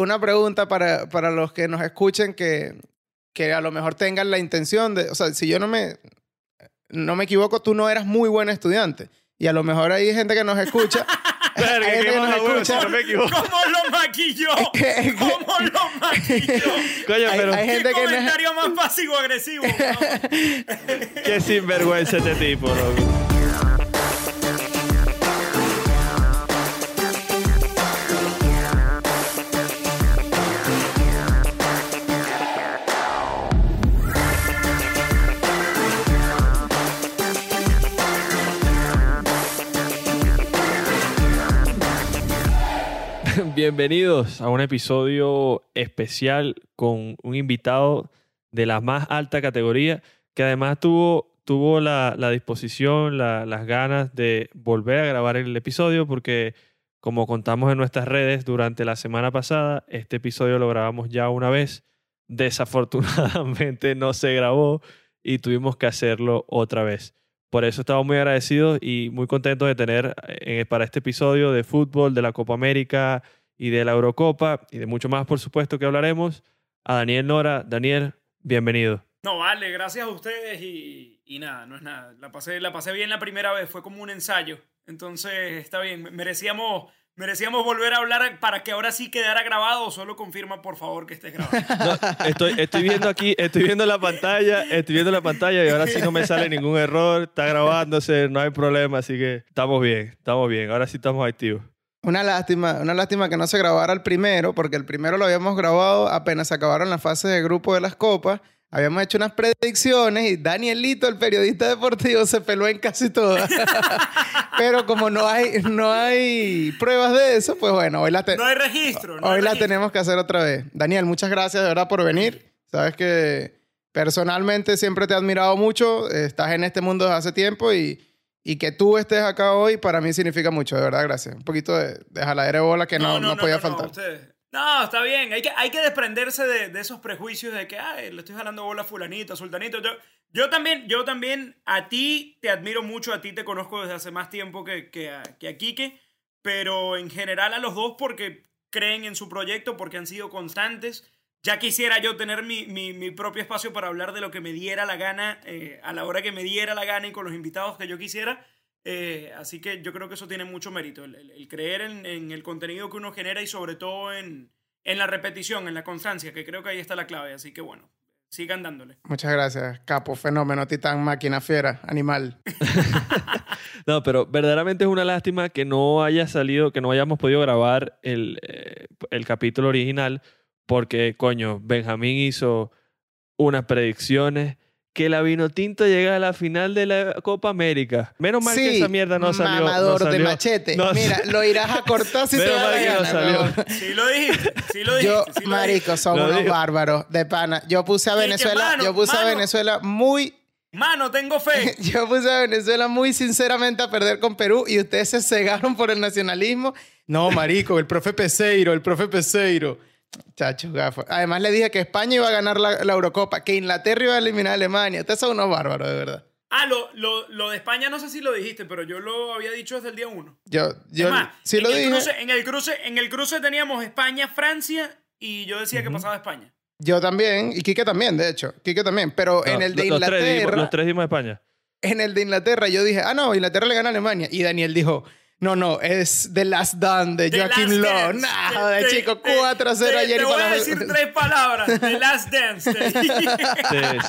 una pregunta para, para los que nos escuchen que, que a lo mejor tengan la intención de, o sea, si yo no me, no me equivoco, tú no eras muy buen estudiante. Y a lo mejor hay gente que nos escucha. Hay gente que nos escucha. si no me equivoco. ¿Cómo lo maquilló? que- ¿Cómo lo maquilló? Coño, Hay- pero hay gente ¿Qué que no- comentario más pasivo-agresivo? qué sinvergüenza este tipo, loco. Bienvenidos a un episodio especial con un invitado de la más alta categoría que además tuvo, tuvo la, la disposición, la- las ganas de volver a grabar el episodio porque como contamos en nuestras redes durante la semana pasada, este episodio lo grabamos ya una vez. Desafortunadamente no se grabó y tuvimos que hacerlo otra vez. Por eso estamos muy agradecidos y muy contentos de tener eh, para este episodio de fútbol, de la Copa América y de la Eurocopa y de mucho más, por supuesto, que hablaremos, a Daniel Nora. Daniel, bienvenido. No, vale, gracias a ustedes y, y nada, no es nada. La pasé, la pasé bien la primera vez, fue como un ensayo. Entonces, está bien. Merecíamos, merecíamos volver a hablar para que ahora sí quedara grabado. Solo confirma, por favor, que estés grabado. No, estoy, estoy viendo aquí, estoy viendo la pantalla, estoy viendo la pantalla y ahora sí no me sale ningún error, está grabándose, no hay problema, así que estamos bien, estamos bien, ahora sí estamos activos. Una lástima, una lástima que no se grabara el primero, porque el primero lo habíamos grabado apenas se acabaron las fases de grupo de las copas. Habíamos hecho unas predicciones y Danielito, el periodista deportivo, se peló en casi todas. Pero como no hay, no hay pruebas de eso, pues bueno, hoy la, te- No hay registro. No hay hoy la registro. tenemos que hacer otra vez. Daniel, muchas gracias de verdad por venir. Sabes que personalmente siempre te he admirado mucho. Estás en este mundo desde hace tiempo y, y que tú estés acá hoy para mí significa mucho, de verdad, gracias. Un poquito de, de jaladera de bola que no, no, podía faltar. No, está bien. Hay que, hay que desprenderse de, de esos prejuicios de que, ay, le estoy jalando bola a fulanito, a sultanito. Yo, yo también, yo también, a ti te admiro mucho, a ti te conozco desde hace más tiempo que, que, a, que a Quique, pero en general a los dos porque creen en su proyecto, porque han sido constantes. Ya quisiera yo tener mi, mi, mi propio espacio para hablar de lo que me diera la gana, eh, a la hora que me diera la gana y con los invitados que yo quisiera. Eh, así que yo creo que eso tiene mucho mérito, el, el- el creer en, en el contenido que uno genera y sobre todo en, en la repetición, en la constancia, que creo que ahí está la clave. Así que bueno, sigan dándole. Muchas gracias, capo, fenómeno, titán, máquina, fiera, animal. No, pero verdaderamente es una lástima que no haya salido, que no hayamos podido grabar el, eh, el capítulo original, porque, coño, Benjamín hizo unas predicciones que la Vinotinto llega a la final de la Copa América. Menos mal que esa mierda no salió. no mamador de salió- machete. no- Mira, lo irás a cortar si te da la que no gana, salió. Sí lo dijiste, sí lo dijiste. Yo, sí lo marico, Lo unos bárbaros de pana. Yo puse a Venezuela, mano, yo puse a. Venezuela muy Mano, tengo fe. Yo puse a Venezuela muy sinceramente a perder con Perú y ustedes se cegaron por el nacionalismo. No, marico, el profe Peseiro, el profe Peseiro. Chacho, gafo. Además le dije que España iba a ganar la, la Eurocopa, que Inglaterra iba a eliminar a Alemania. Ustedes son unos bárbaros, de verdad. Ah, lo, lo, lo de España no sé si lo dijiste, pero yo lo había dicho desde el día uno. Yo, yo es más, sí en, lo el dije. Cruce, en, el cruce, en el cruce teníamos España, Francia y yo decía que pasaba España. Yo también, y Quique también, de hecho. Quique también. Pero No, en el de los- los tres dimos- Inglaterra, los tres dimos España. en el de Inglaterra, yo dije, ah, no, Inglaterra le gana a Alemania. Y Daniel dijo, no, no, es The Last Dance de The Joaquim Lowe. Nah, te- chico, te- 4 a 0 te- ayer Te voy para a decir tres palabras. The Last Dance. Sí,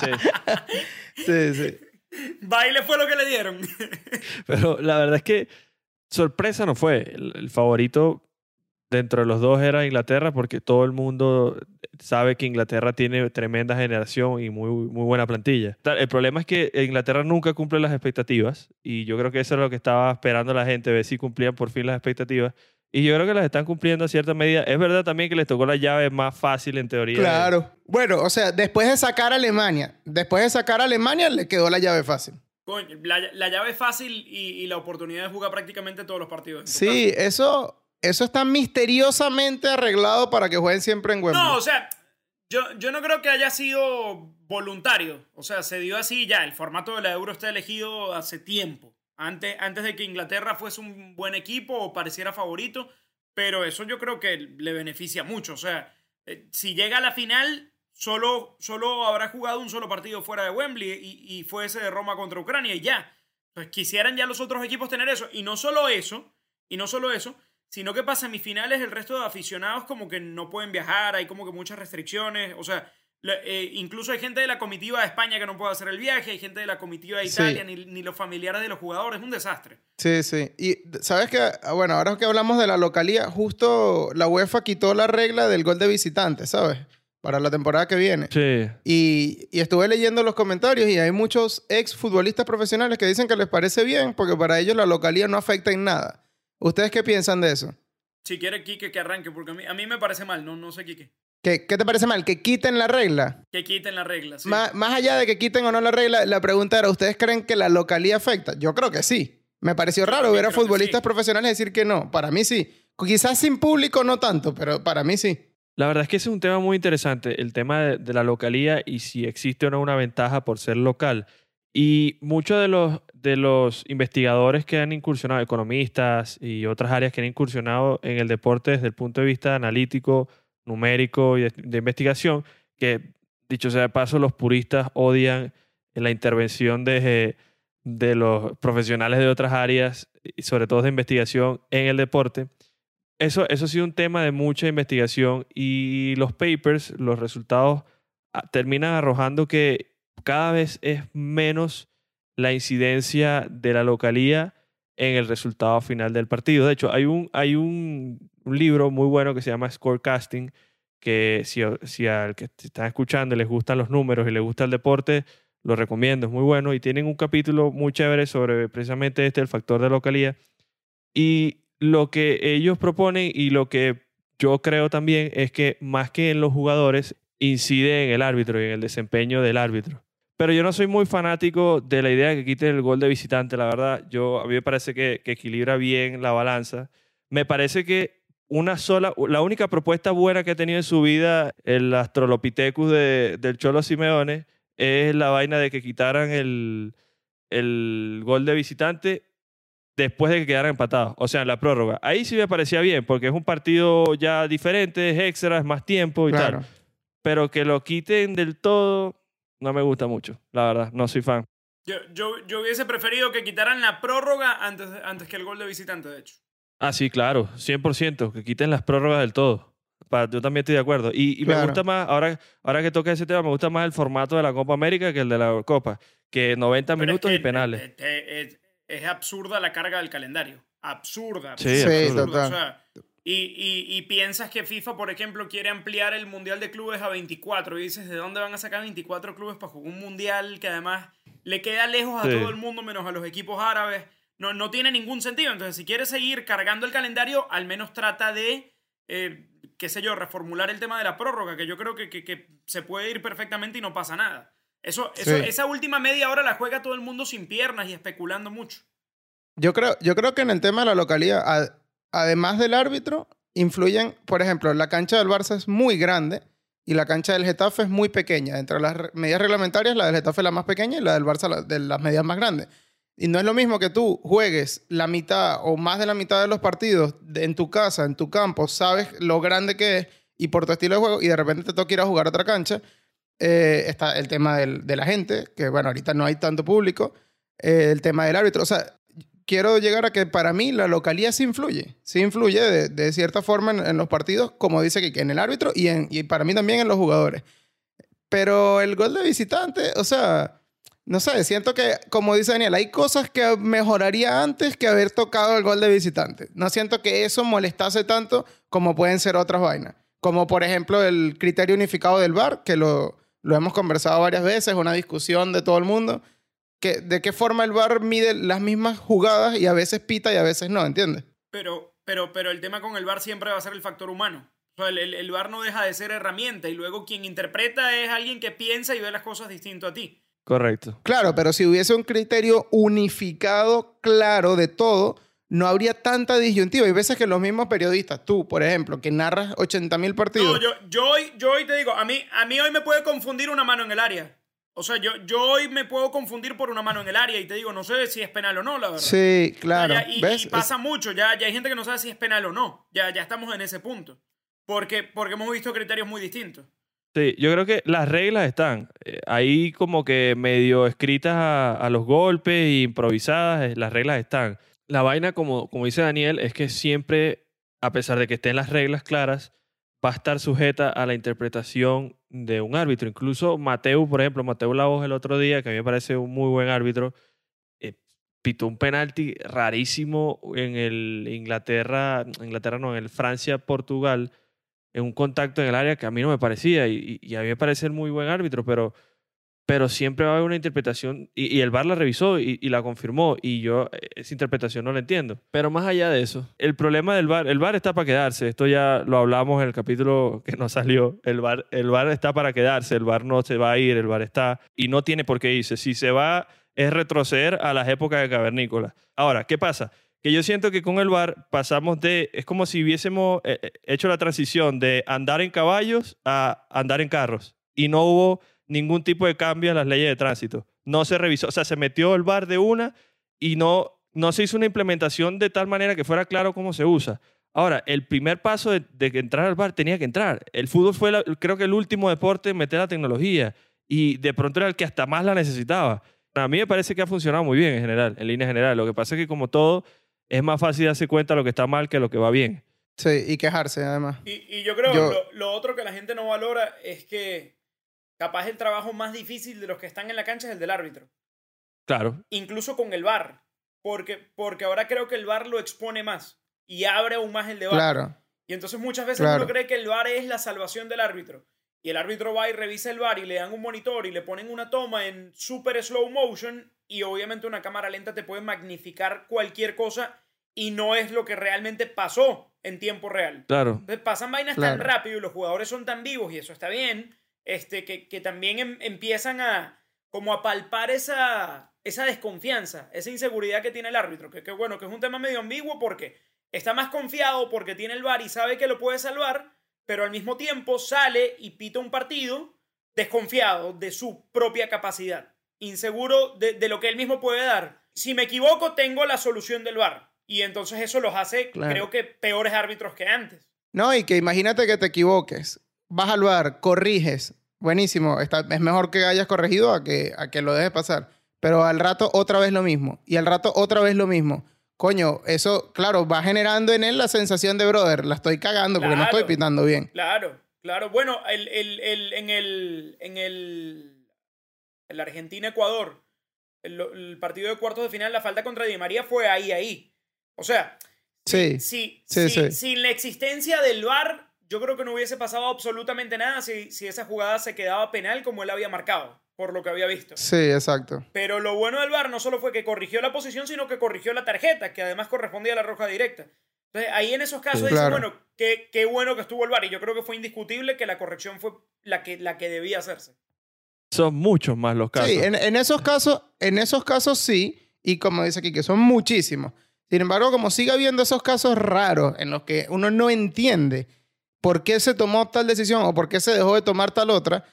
sí. Sí, sí. Baile fue lo que le dieron. Pero la verdad es que sorpresa no fue. El, el favorito dentro de los dos era Inglaterra porque todo el mundo sabe que Inglaterra tiene tremenda generación y muy, muy buena plantilla. El problema es que Inglaterra nunca cumple las expectativas y yo creo que eso es lo que estaba esperando la gente, ver si cumplían por fin las expectativas. Y yo creo que las están cumpliendo a cierta medida. Es verdad también que les tocó la llave más fácil en teoría. de- Claro. Bueno, o sea, después de sacar a Alemania, después de sacar a Alemania, le quedó la llave fácil. Coño, la, la llave es fácil y, y la oportunidad de jugar prácticamente todos los partidos. Sí, eso, eso está misteriosamente arreglado para que jueguen siempre en Wembley. No, o sea, yo, yo no creo que haya sido voluntario. O sea, se dio así ya. El formato de la Euro está elegido hace tiempo. Antes, antes de que Inglaterra fuese un buen equipo o pareciera favorito, pero eso yo creo que le beneficia mucho. O sea, eh, si llega a la final, solo, solo habrá jugado un solo partido fuera de Wembley y, y fue ese de Roma contra Ucrania y ya. Pues quisieran ya los otros equipos tener eso. Y no solo eso, y no solo eso, sino que para semifinales el resto de aficionados como que no pueden viajar, hay como que muchas restricciones, o sea, eh, incluso hay gente de la comitiva de España que no puede hacer el viaje, hay gente de la comitiva de Italia, ni, ni, los familiares de los jugadores, es un desastre. Sí, sí. Y sabes que, ah, bueno, ahora que hablamos de la localía, justo la UEFA quitó la regla del gol de visitante, ¿sabes? Para la temporada que viene. Sí. Y, y estuve leyendo los comentarios y hay muchos ex futbolistas profesionales que dicen que les parece bien porque para ellos la localía no afecta en nada. ¿Ustedes qué piensan de eso? Si quiere Quique que arranque, porque a mí, a mí me parece mal, no, no sé Quique. ¿Qué, ¿Qué te parece mal? ¿Que quiten la regla? Que quiten la regla, sí. Má- más allá de que quiten o no la regla, la pregunta era, ¿ustedes creen que la localía afecta? Yo creo que sí. Me pareció raro ver a futbolistas sí. profesionales decir que no. Para mí sí. Quizás sin público no tanto, pero para mí sí. La verdad es que ese es un tema muy interesante, el tema de, de la localía y si existe o no una ventaja por ser local. Y muchos de los, de los investigadores que han incursionado, economistas y otras áreas que han incursionado en el deporte desde el punto de vista analítico, numérico y de, investigación, que dicho sea de paso, los puristas odian la intervención de, de los profesionales de otras áreas, sobre todo de investigación en el deporte. Eso, eso ha sido un tema de mucha investigación y los papers, los resultados ah, terminan arrojando que cada vez es menos la incidencia de la localía en el resultado final del partido. De hecho, hay un, hay un, libro muy bueno que se llama Scorecasting, que si, si al que están escuchando les gustan los números y les gusta el deporte, lo recomiendo, es muy bueno. Y tienen un capítulo muy chévere sobre precisamente este, el factor de localía. Y lo que ellos proponen y lo que yo creo también es que más que en los jugadores, incide en el árbitro y en el desempeño del árbitro. Pero yo no soy muy fanático de la idea de que quiten el gol de visitante, la verdad. Yo, a mí me parece que, que equilibra bien la balanza. Me parece que una sola, la única propuesta buena que ha tenido en su vida el Astrolopithecus de, del Cholo Simeone es la vaina de que quitaran el, el gol de visitante después de que quedaran empatados, o sea, en la prórroga. Ahí sí me parecía bien, porque es un partido ya diferente, es extra, es más tiempo y Claro. tal. Pero que lo quiten del todo, no me gusta mucho, la verdad, no soy fan. Yo, yo, yo hubiese preferido que quitaran la prórroga antes, antes que el gol de visitante, de hecho. Ah, sí, claro, 100%, que quiten las prórrogas del todo. Pa- Yo también estoy de acuerdo. Y, y me gusta más, ahora, ahora que toca ese tema, me gusta más el formato de la Copa América que el de la Copa, que 90 Pero es minutos que, y penales. Es, es absurda la carga del calendario. Absurda. Sí, Sí, absurdo. total. O sea, y, y, y piensas que FIFA, por ejemplo, quiere ampliar el Mundial de Clubes a 24 y dices, ¿de dónde van a sacar 24 clubes para jugar un Mundial que además le queda lejos a Sí. todo el mundo menos a los equipos árabes? No, no tiene ningún sentido. Entonces, si quieres seguir cargando el calendario, al menos trata de, eh, qué sé yo, reformular el tema de la prórroga, que yo creo que, que- que se puede ir perfectamente y no pasa nada. Eso, eso, Sí. Esa última media hora la juega todo el mundo sin piernas y especulando mucho. Yo creo, yo creo que en el tema de la localidad, además del árbitro, influyen, por ejemplo, la cancha del Barça es muy grande y la cancha del Getafe es muy pequeña. Entre las medidas reglamentarias, la del Getafe es la más pequeña y la del Barça la- de las medidas más grandes. Y no es lo mismo que tú juegues la mitad o más de la mitad de los partidos en tu casa, en tu campo, sabes lo grande que es y por tu estilo de juego y de repente te toca ir a jugar a otra cancha. Eh, está el tema del- de la gente, que bueno, ahorita no hay tanto público. Eh, el tema del árbitro. O sea, quiero llegar a que para mí la localidad sí influye. Sí influye de, de cierta forma en, en los partidos, como dice que en el árbitro y, en, y para mí también en los jugadores. Pero el gol de visitante, o sea, no sé, siento que, como dice Daniel, hay cosas que mejoraría antes que haber tocado el gol de visitante. No siento que eso molestase tanto como pueden ser otras vainas. Como por ejemplo el criterio unificado del VAR, que lo, lo hemos conversado varias veces, una discusión de todo el mundo. Que, ¿De qué forma el VAR mide las mismas jugadas y a veces pita y a veces no, ¿entiendes? Pero, pero, pero el tema con el VAR siempre va a ser el factor humano. O sea, el, el, el VAR no deja de ser herramienta y luego quien interpreta es alguien que piensa y ve las cosas distinto a ti. Correcto. Claro, pero si hubiese un criterio unificado, claro, de todo, no habría tanta disyuntiva. Hay veces que los mismos periodistas, tú, por ejemplo, que narras 80 mil partidos. No, yo, yo, hoy, yo hoy te digo, a mí, a mí hoy me puede confundir una mano en el área. O sea, yo, yo hoy me puedo confundir por una mano en el área y te digo, no sé si es penal o no, la verdad. Sí, claro. Ya- y, ¿Ves? y pasa mucho, ya, ya hay gente que no sabe si es penal o no. Ya, ya estamos en ese punto. Porque, porque hemos visto criterios muy distintos. Sí, yo creo que las reglas están eh, ahí como que medio escritas a, a los golpes e improvisadas, eh, las reglas están. La vaina, como, como dice Daniel, es que siempre, a pesar de que estén las reglas claras, va a estar sujeta a la interpretación de un árbitro. Incluso Mateo, por ejemplo, Mateo Lavos el otro día, que a mí me parece un muy buen árbitro, eh, pitó un penalti rarísimo en el Inglaterra, Inglaterra no, en el Francia-Portugal, en un contacto en el área que a mí no me parecía y, y a mí me parece el muy buen árbitro, pero, pero siempre va a haber una interpretación y, y el VAR la revisó y, y la confirmó y yo eh, esa interpretación no la entiendo. Pero más allá de eso, el problema del VAR, el VAR está para quedarse, esto ya lo hablamos en el capítulo que no salió, el VAR, el VAR está para quedarse, el VAR no se va a ir, el VAR está y no tiene por qué irse, si se va es retroceder a las épocas de cavernícola. Ahora, ¿qué pasa? que yo siento que con el VAR pasamos de, es como si hubiésemos eh, eh, hecho la transición de andar en caballos a andar en carros y no hubo ningún tipo de cambio en las leyes de tránsito. No se revisó, o sea, se metió el VAR de una y no, no se hizo una implementación de tal manera que fuera claro cómo se usa. Ahora, el primer paso de, de que entrar al VAR tenía que entrar. El fútbol fue, la- creo que el último deporte en meter la tecnología y de pronto era el que hasta más la necesitaba. A mí me parece que ha funcionado muy bien en general, en línea general. Lo que pasa es que como todo, es más fácil darse cuenta de lo que está mal que lo que va bien. Sí, y quejarse además. Y, y yo creo Yo- lo, lo otro que la gente no valora es que capaz el trabajo más difícil de los que están en la cancha es el del árbitro. Claro, Incluso con el VAR. Porque, porque ahora creo que el VAR lo expone más y abre aún más el debate. Claro. Y entonces muchas veces Claro. uno cree que el VAR es la salvación del árbitro. Y el árbitro va y revisa el VAR y le dan un monitor y le ponen una toma en super slow motion y obviamente una cámara lenta te puede magnificar cualquier cosa y no es lo que realmente pasó en tiempo real. claro. Entonces pasan vainas tan Claro. rápido y los jugadores son tan vivos y eso está bien, este, que, que también em- empiezan a como a palpar esa, esa desconfianza, esa inseguridad que tiene el árbitro, que, que bueno, que es un tema medio ambiguo porque está más confiado porque tiene el VAR y sabe que lo puede salvar, pero al mismo tiempo sale y pita un partido desconfiado de su propia capacidad, inseguro de, de lo que él mismo puede dar. Si me equivoco, tengo la solución del VAR. Y entonces eso los hace, Claro. creo que, peores árbitros que antes. No, y que imagínate que te equivoques, vas al bar, corriges, buenísimo, está, es mejor que hayas corregido a que, a que lo dejes pasar. Pero al rato otra vez lo mismo, y al rato otra vez lo mismo. Coño, eso, claro, va generando en él la sensación de, brother, la estoy cagando porque no estoy pitando bien. Claro, claro. Bueno, el, el- el- en el. En el. En la Argentina-Ecuador, el, el partido de cuartos de final, la falta contra Di María fue ahí, ahí. O sea, Sí, Sí, si- sí. sin la existencia del VAR, yo creo que no hubiese pasado absolutamente nada si, si esa jugada se quedaba penal como él había marcado, por lo que había visto. sí, exacto. Pero lo bueno del VAR no solo fue que corrigió la posición, sino que corrigió la tarjeta, que además correspondía a la roja directa. Entonces, ahí en esos casos Sí. dice, bueno, qué, qué bueno que estuvo el VAR. Y yo creo que fue indiscutible que la corrección fue la que, la que debía hacerse. Son muchos más los casos. Sí, en, en esos casos, en esos casos sí, y como dice aquí, que son muchísimos. Sin embargo, como sigue habiendo esos casos raros en los que uno no entiende por qué se tomó tal decisión o por qué se dejó de tomar tal otra,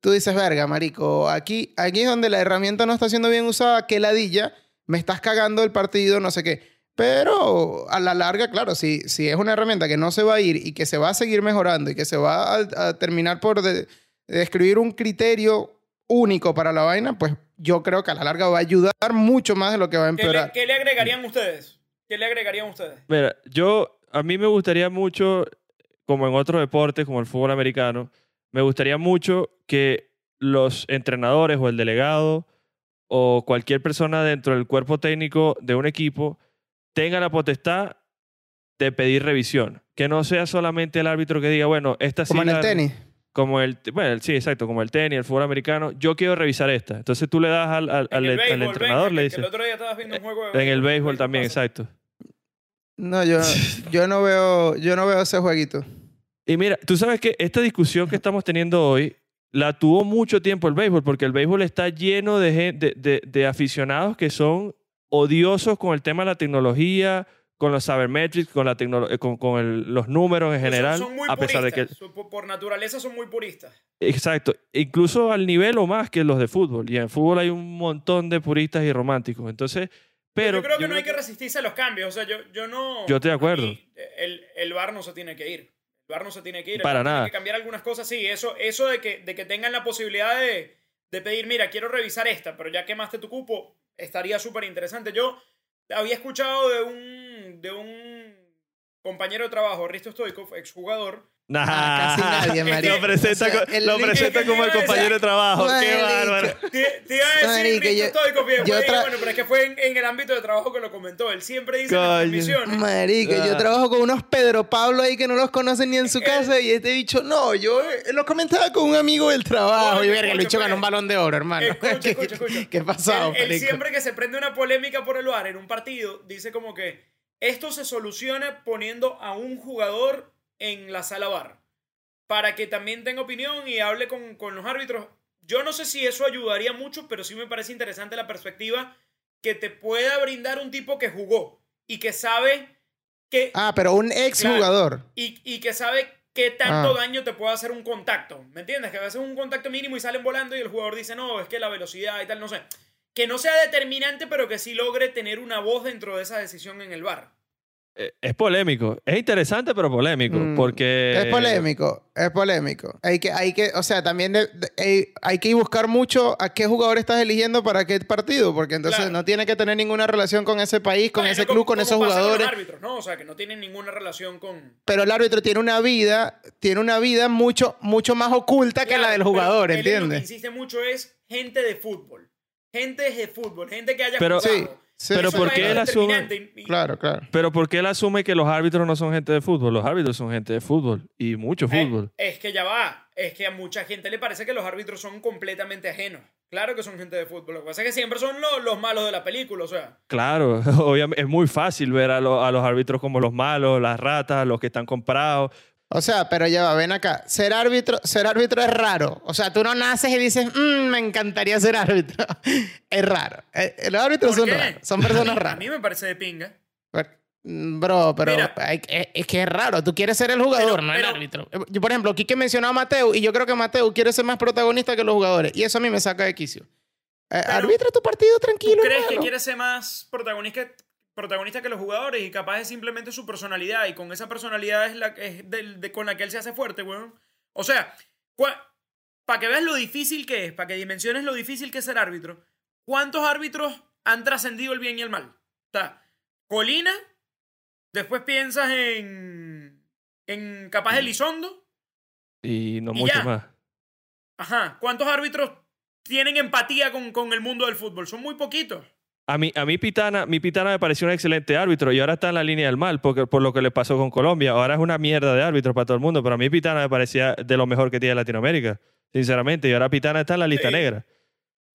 tú dices, verga, marico, aquí, aquí es donde la herramienta no está siendo bien usada, que ladilla, me estás cagando el partido, no sé qué. Pero a la larga, claro, si, si es una herramienta que no se va a ir y que se va a seguir mejorando y que se va a, a terminar por de- describir un criterio único para la vaina, pues yo creo que a la larga va a ayudar mucho más de lo que va a ¿Qué le, empeorar. qué le agregarían ustedes? ¿Qué le agregarían ustedes? Mira, yo, a mí me gustaría mucho, como en otros deportes, como el fútbol americano, me gustaría mucho que los entrenadores o el delegado o cualquier persona dentro del cuerpo técnico de un equipo tenga la potestad de pedir revisión. Que no sea solamente el árbitro que diga, bueno, esta sí Como en el tenis. Como el, bueno, sí, exacto, como el tenis, el fútbol americano. Yo quiero revisar esta. Entonces tú le das al, al- En al- el al béisbol, entrenador, venga, le dices. el otro día estabas viendo un juego de En el béisbol ¿qué también, pasa? exacto. No, yo, yo no veo, yo no veo ese jueguito. Y mira, tú sabes que esta discusión que estamos teniendo hoy la tuvo mucho tiempo el béisbol, porque el béisbol está lleno de, de, de- de aficionados que son odiosos con el tema de la tecnología, con los sabermetrics, con, la eh, con, con el- los números en general, son muy a pesar de que... Son- por naturaleza son muy puristas. Exacto, incluso al nivel o más que los de fútbol. Y en fútbol hay un montón de puristas y románticos. Entonces, pero... yo creo que yo no hay que resistirse a los cambios. O sea, yo, yo no. Yo estoy de acuerdo. mí, El, el VAR no se tiene que ir. El VAR no se tiene que ir. Para tiene nada. que cambiar algunas cosas, sí. Eso, eso de, que, de que tengan la posibilidad de, de pedir, mira, quiero revisar esta, pero ya quemaste tu cupo, estaría súper interesante. Yo había escuchado de un, de un compañero de trabajo, Risto Stoikov, exjugador. Nah, Ah, casi nadie, marico. lo presenta, O sea, co- el lo link- presenta Es que como el compañero de trabajo. Qué bárbaro. Te, te iba a decir Marico, yo- después yo bueno, pero es que fue en, en el ámbito de trabajo que lo comentó. Él siempre dice las Coño. transmisiones. Marico, yo Ah. trabajo con unos Pedro Pablo ahí que no los conocen ni en su casa y este bicho, no, yo eh, lo comentaba con un amigo del trabajo Oye, y verga, el bicho ganó pues. un balón de oro, hermano. Escucha, ¿Qué, escucha, escucha. qué pasado, Él, él siempre que se prende una polémica por el VAR en un partido, dice como que esto se soluciona poniendo a un jugador en la sala VAR para que también tenga opinión y hable con, con los árbitros. Yo no sé si eso ayudaría mucho, pero sí me parece interesante la perspectiva que te pueda brindar un tipo que jugó y que sabe que Ah, pero un ex Claro. jugador. y, y que sabe qué tanto Ah. daño te puede hacer un contacto. ¿Me entiendes? Que a veces un contacto mínimo y salen volando y el jugador dice, no, es que la velocidad y tal, no sé. Que no sea determinante, pero que sí logre tener una voz dentro de esa decisión en el bar. Eh, Es polémico. Es interesante, pero polémico. Mm, Porque. Es polémico, es polémico. Hay que, hay que, o sea, también de- de- hay, hay que buscar mucho a qué jugador estás eligiendo para qué partido, porque entonces Claro. no tiene que tener ninguna relación con ese país, con ese club, con esos jugadores. los árbitros, ¿no? O sea, que no tienen ninguna relación con... Pero el árbitro tiene una vida, tiene una vida mucho, mucho más oculta que la del jugador, él en Lo que ¿entiendes? insiste mucho es gente de fútbol. Gente de fútbol, gente que haya Pero- jugado. Sí, sí, Pero ¿por Eso qué es él asume- Claro, claro. Pero ¿por qué él asume que los árbitros no son gente de fútbol? Los árbitros son gente de fútbol. Y mucho Eh, fútbol. es que ya va. Es que a mucha gente le parece que los árbitros son completamente ajenos. Claro que son gente de fútbol. Lo que pasa es que siempre son lo- los malos de la película. O sea, Claro, obviamente es muy fácil ver a, lo- a los árbitros como los malos, las ratas, los que están comprados. O sea, pero ya va, ven acá. Ser árbitro, ser árbitro es raro. O sea, tú no naces y dices, "Mm, me encantaría ser árbitro. es raro. Eh, Los árbitros ¿por son qué? raros. Son personas A raras. mí me parece de pinga. Pero- mm, Bro, pero Mira. hay- es, que es raro. Tú quieres ser el jugador, Pero- no pero- el árbitro. Yo, por ejemplo, Quique mencionó a Mateo y yo creo que Mateo quiere ser más protagonista que los jugadores. Y eso a mí me saca de quicio. Eh, arbitra tu partido ¿Tú tranquilo. crees que quiere ser más protagonista, protagonista que los jugadores y capaz es simplemente su personalidad? Y con esa personalidad es la es del- de, con la que él se hace fuerte, weón. O sea, para que veas lo difícil que es, para que dimensiones lo difícil que es ser árbitro, ¿cuántos árbitros han trascendido el bien y el mal? O sea, Colina, después piensas en. en capaz Elizondo. Y no Y mucho ya. más. Ajá. ¿Cuántos árbitros tienen empatía con, con el mundo del fútbol? Son muy poquitos. A mí, a mí Pitana, mi Pitana me pareció un excelente árbitro y ahora está en la línea del mal porque, por lo que le pasó con Colombia. Ahora es una mierda de árbitro para todo el mundo, pero a mí Pitana me parecía de lo mejor que tiene Latinoamérica, sinceramente. Y ahora Pitana está en la lista Sí. negra.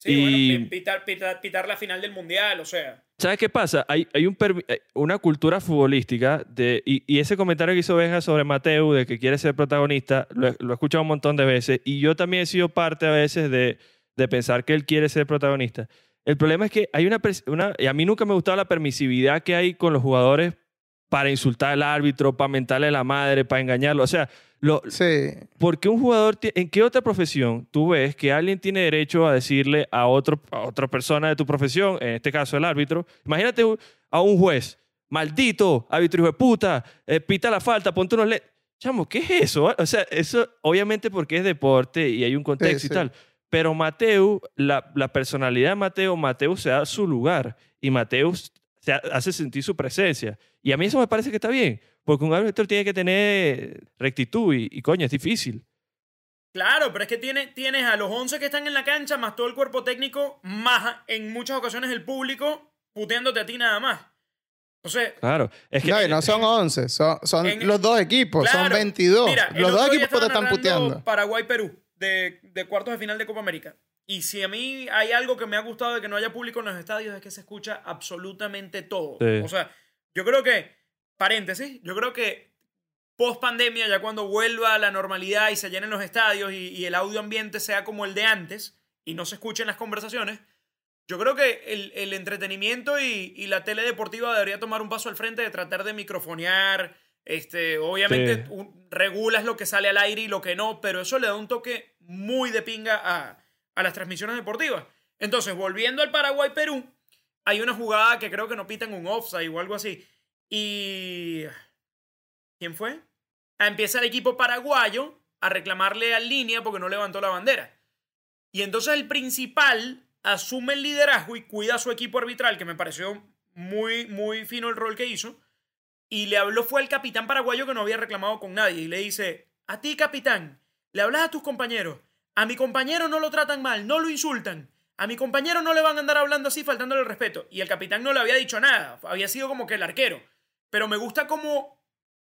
Sí, Y- bueno, pitar, pitar, pitar la final del mundial, o sea. ¿Sabes qué pasa? Hay, hay un eh, una cultura futbolística de, y, y ese comentario que hizo Benja sobre Mateo, de que quiere ser protagonista, lo, he- lo he escuchado un montón de veces y yo también he sido parte a veces de, de pensar que él quiere ser protagonista. El problema es que hay una, una... Y a mí nunca me ha gustado la permisividad que hay con los jugadores para insultar al árbitro, para mentarle la madre, para engañarlo. O sea, lo, Sí. ¿Por qué un jugador, en qué otra profesión tú ves que alguien tiene derecho a decirle a, otro, a otra persona de tu profesión, en este caso el árbitro, imagínate a un juez, maldito, árbitro hijo de puta, eh, pita la falta, ponte unos le Chamo, ¿qué es eso? O sea, eso obviamente porque es deporte y hay un contexto Sí, y tal. Pero Mateo, la, la personalidad de Mateo, Mateo se da su lugar y Mateo se ha- hace sentir su presencia. Y a mí eso me parece que está bien, porque un árbitro tiene que tener rectitud y, y coño, es difícil. Claro, pero es que tiene, tienes a los 11 que están en la cancha, más todo el cuerpo técnico, más en muchas ocasiones el público puteándote a ti nada más. Entonces, Claro, es que No, y no son 11, son, son En- los dos equipos, son Claro. 22. Mira, el los dos equipos te están puteando. Paraguay-Perú, de, de cuartos de final de Copa América. Y si a mí hay algo que me ha gustado de que no haya público en los estadios es que se escucha absolutamente todo. Sí. O sea, yo creo que, paréntesis, yo creo que post pandemia, ya cuando vuelva a la normalidad y se llenen los estadios y, y el audio ambiente sea como el de antes y no se escuchen las conversaciones, yo creo que el, el entretenimiento y, y, la tele deportiva debería tomar un paso al frente de tratar de microfonear. Este, obviamente regulas lo que sale al aire y lo que no, pero eso le da un toque muy de pinga a, a las transmisiones deportivas. Entonces, volviendo al Paraguay-Perú, hay una jugada que creo que no pitan un offside o algo así. Y... ¿Quién fue? Ah, empieza el equipo paraguayo a reclamarle al línea porque no levantó la bandera. Y entonces el principal asume el liderazgo y cuida a su equipo arbitral, que me pareció muy, muy fino el rol que hizo. Y le habló fue al capitán paraguayo que no había reclamado con nadie. Y le dice, a ti capitán, le hablas a tus compañeros. A mi compañero no lo tratan mal, no lo insultan. A mi compañero no le van a andar hablando así, faltándole el respeto. Y el capitán no le había dicho nada. Había sido como que el arquero. Pero me gusta como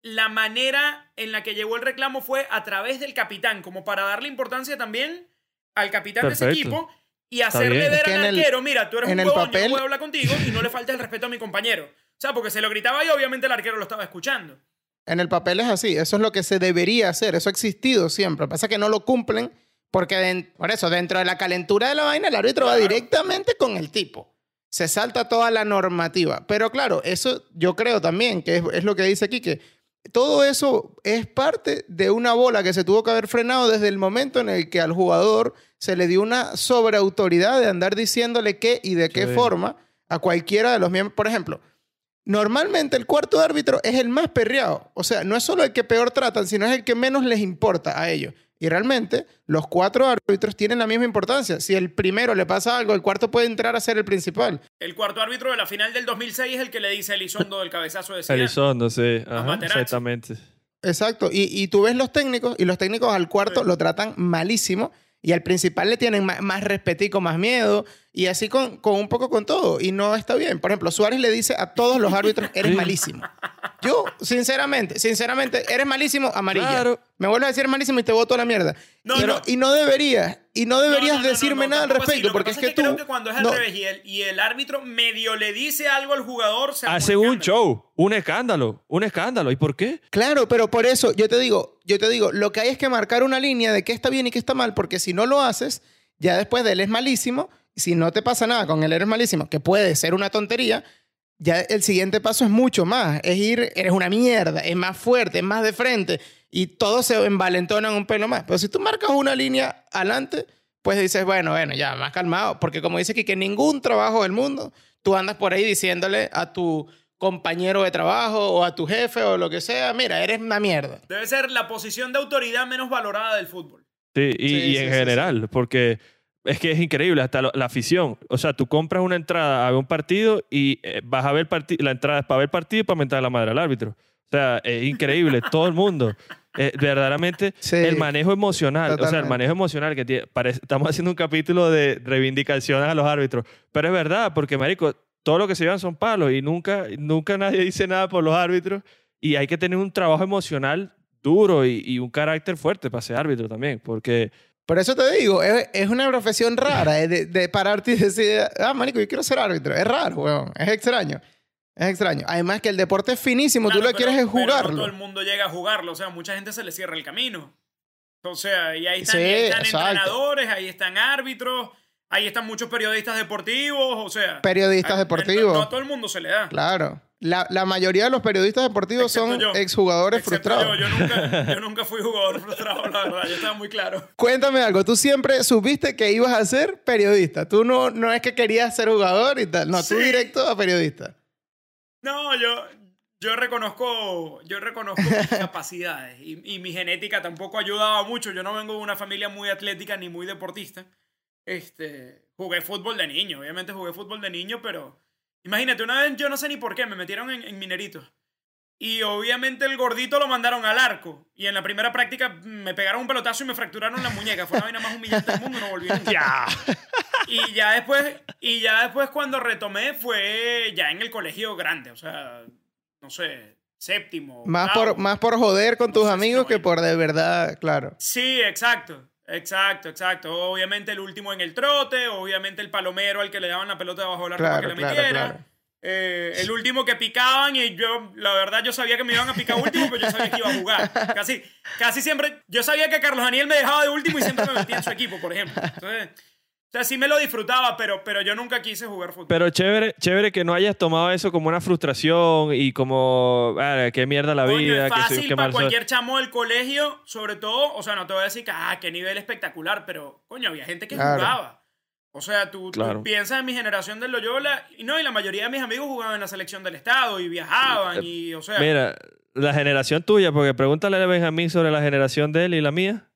la manera en la que llegó el reclamo fue a través del capitán, como para darle importancia también al capitán de ese equipo y hacerle ver al arquero, mira, tú eres un huevón, papel... yo voy a hablar contigo y no le faltes el respeto a mi compañero. O sea, porque se lo gritaba y obviamente el arquero lo estaba escuchando. En el papel es así, eso es lo que se debería hacer, eso ha existido siempre. Lo que pasa es que no lo cumplen porque por eso, dentro de la calentura de la vaina, el árbitro va directamente con el tipo. Se salta toda la normativa. Pero claro, eso yo creo también, que es, es lo que dice aquí, que todo eso es parte de una bola que se tuvo que haber frenado desde el momento en el que al jugador se le dio una sobreautoridad de andar diciéndole qué y de qué forma a cualquiera de los miembros. Por ejemplo, normalmente el cuarto árbitro es el más perreado. O sea, no es solo el que peor tratan, sino es el que menos les importa a ellos. Y realmente los cuatro árbitros tienen la misma importancia. Si el primero le pasa algo, el cuarto puede entrar a ser el principal. El cuarto árbitro de la final del 2006 es el que le dice a Elizondo del cabezazo de Zidane. Elizondo, sí. exactamente. Exacto. Y, y, tú ves los técnicos y los técnicos al cuarto lo tratan malísimo y al principal le tienen más, más respetico, más miedo y así con, con, un poco con todo. Y no está bien. Por ejemplo, Suárez le dice a todos los árbitros, eres malísimo. Yo, sinceramente, sinceramente, eres malísimo, amarilla. Me vuelves a decir malísimo y te voto a la mierda. No, Pero, Y no deberías, y no deberías decirme nada al respecto, porque es que, tú... Creo que cuando es al revés y el, y el, árbitro medio le dice algo al jugador... Se hace un show, un escándalo, un escándalo. ¿Y por qué? Claro, pero por eso yo te digo, yo te digo, lo que hay es que marcar una línea de qué está bien y qué está mal, porque si no lo haces, ya después de él es malísimo, si no te pasa nada con él eres malísimo, que puede ser una tontería, ya el siguiente paso es mucho más. Es ir, eres una mierda, es más fuerte, es más de frente y todo se envalentona un pelo más. Pero si tú marcas una línea adelante, pues dices, bueno, bueno, ya, más calmado. Porque como dice aquí, que ningún trabajo del mundo, tú andas por ahí diciéndole a tu compañero de trabajo o a tu jefe o lo que sea, mira, eres una mierda. Debe ser la posición de autoridad menos valorada del fútbol. Sí, y, en general, porque es que es increíble, hasta la, afición. O sea, tú compras una entrada a ver un partido y eh, vas a ver la entrada es para ver el partido y para mentar la madre al árbitro. O sea, es increíble, todo el mundo. Eh, verdaderamente, el manejo emocional, o sea, el manejo emocional que tiene, estamos haciendo un capítulo de reivindicaciones a los árbitros, pero es verdad, porque, marico, todo lo que se llevan son palos y nunca, nunca nadie dice nada por los árbitros y hay que tener un trabajo emocional duro y, y un carácter fuerte para ser árbitro también, porque por eso te digo, es, una profesión rara de, de, pararte y decir, ah, marico, yo quiero ser árbitro. Es raro, weón. Es extraño. Es extraño. Además que el deporte es finísimo, tú lo quieres es jugarlo. todo el mundo llega a jugarlo, o sea, mucha gente se le cierra el camino. O sea, y ahí están, entrenadores, ahí están árbitros, ahí están muchos periodistas deportivos, o sea... Periodistas deportivos. No, a todo el mundo se le da. Claro. La, la, mayoría de los periodistas deportivos son exjugadores frustrados. Yo, nunca, yo nunca fui jugador frustrado, la verdad. Yo estaba muy claro. Cuéntame algo. Tú siempre supiste que ibas a ser periodista. Tú no, no es que querías ser jugador y tal. No, tú directo a periodista. No, yo, yo reconozco, yo reconozco mis capacidades y, y, mi genética tampoco ayudaba mucho. Yo no vengo de una familia muy atlética ni muy deportista. Este, jugué fútbol de niño. Obviamente jugué fútbol de niño, pero Imagínate, una vez yo no sé ni por qué, me metieron en, en mineritos. Y obviamente el gordito lo mandaron al arco. Y en la primera práctica me pegaron un pelotazo y me fracturaron la muñeca. Fue la vaina más humillante del mundo, no volví. Y ya después, y ya después cuando retomé fue ya en el colegio grande, o sea, no sé, séptimo. Más, por, más por joder con tus amigos que por de verdad, claro. Sí, exacto. Exacto, exacto. Obviamente el último en el trote, obviamente el palomero al que le daban la pelota debajo de la ropa que le metiera. Eh, el último que picaban y yo, la verdad, yo sabía que me iban a picar último, pero yo sabía que iba a jugar. Casi, casi siempre, yo sabía que Carlos Daniel me dejaba de último y siempre me metía en su equipo, por ejemplo. Entonces, O sea, sí me lo disfrutaba, pero, pero yo nunca quise jugar fútbol. Pero chévere, chévere que no hayas tomado eso como una frustración y como, ah, qué mierda la Coño, vida, es que soy- fácil qué para cualquier chamo del colegio, sobre todo, o sea, no te voy a decir que, ah, qué nivel espectacular, pero, coño, había gente que Claro. jugaba. O sea, tú, piensas en mi generación del Loyola, y no, y la mayoría de mis amigos jugaban en la selección del Estado y viajaban, y, o sea, Mira, la generación tuya, porque pregúntale a Benjamín sobre la generación de él y la mía.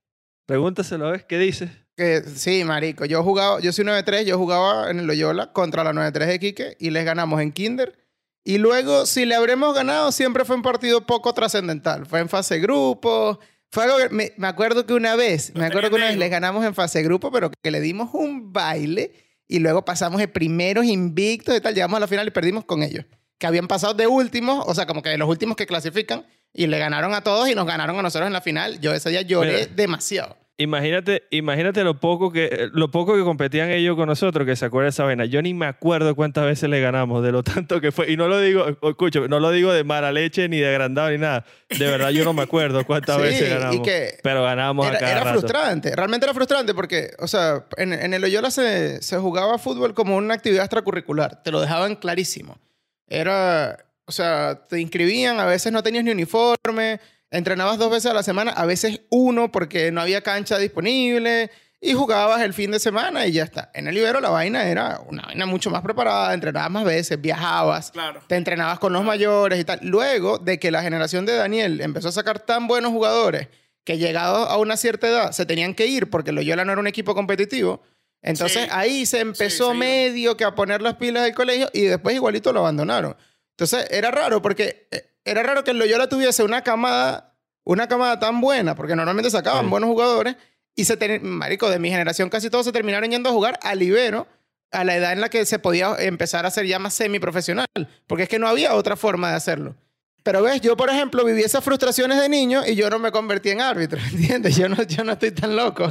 Pregúntaselo a ver qué dice. Que, sí, marico. Yo jugaba, yo soy 9-3, yo jugaba en el Loyola contra la 9-3 de Quique y les ganamos en Kinder. Y luego, si le habremos ganado, siempre fue un partido poco trascendental. Fue en fase grupo. Fue algo que me, me acuerdo que una vez, me acuerdo que una vez les ganamos en fase grupo, pero que le dimos un baile y luego pasamos de primeros invictos y tal. Llegamos a la final y perdimos con ellos. Que habían pasado de últimos, o sea, como que de los últimos que clasifican y le ganaron a todos y nos ganaron a nosotros en la final. Yo ese día lloré Mira. demasiado. Imagínate, imagínate lo poco que lo poco que competían ellos con nosotros, que se acuerda de esa vaina. Yo ni me acuerdo cuántas veces le ganamos, de lo tanto que fue. Y no lo digo, escucho, no lo digo de mala leche, ni de agrandado, ni nada. De verdad, yo no me acuerdo cuántas Sí, veces y ganamos. que pero ganamos a Era, cada era rato. frustrante, realmente era frustrante porque, o sea, en, en el Loyola se, se jugaba fútbol como una actividad extracurricular, te lo dejaban clarísimo. Era, o sea, te inscribían, a veces no tenías ni uniforme, entrenabas dos veces a la semana, a veces uno porque no había cancha disponible y jugabas el fin de semana y ya está. En el Ibero la vaina era una vaina mucho más preparada, entrenabas más veces, viajabas, claro. te entrenabas con los mayores y tal. Luego de que la generación de Daniel empezó a sacar tan buenos jugadores que llegados a una cierta edad se tenían que ir porque Loyola no era un equipo competitivo, entonces Sí. ahí se empezó sí. medio que a poner las pilas del colegio y después igualito lo abandonaron. Entonces era raro porque eh, era raro que el Loyola tuviese una camada, una camada tan buena porque normalmente sacaban Sí. buenos jugadores y se ten- marico de mi generación casi todos se terminaron yendo a jugar al Ibero a la edad en la que se podía empezar a hacer ya más semiprofesional, porque es que no había otra forma de hacerlo. Pero ves, yo por ejemplo viví esas frustraciones de niño y yo no me convertí en árbitro, ¿entiendes? Yo no, yo no estoy tan loco.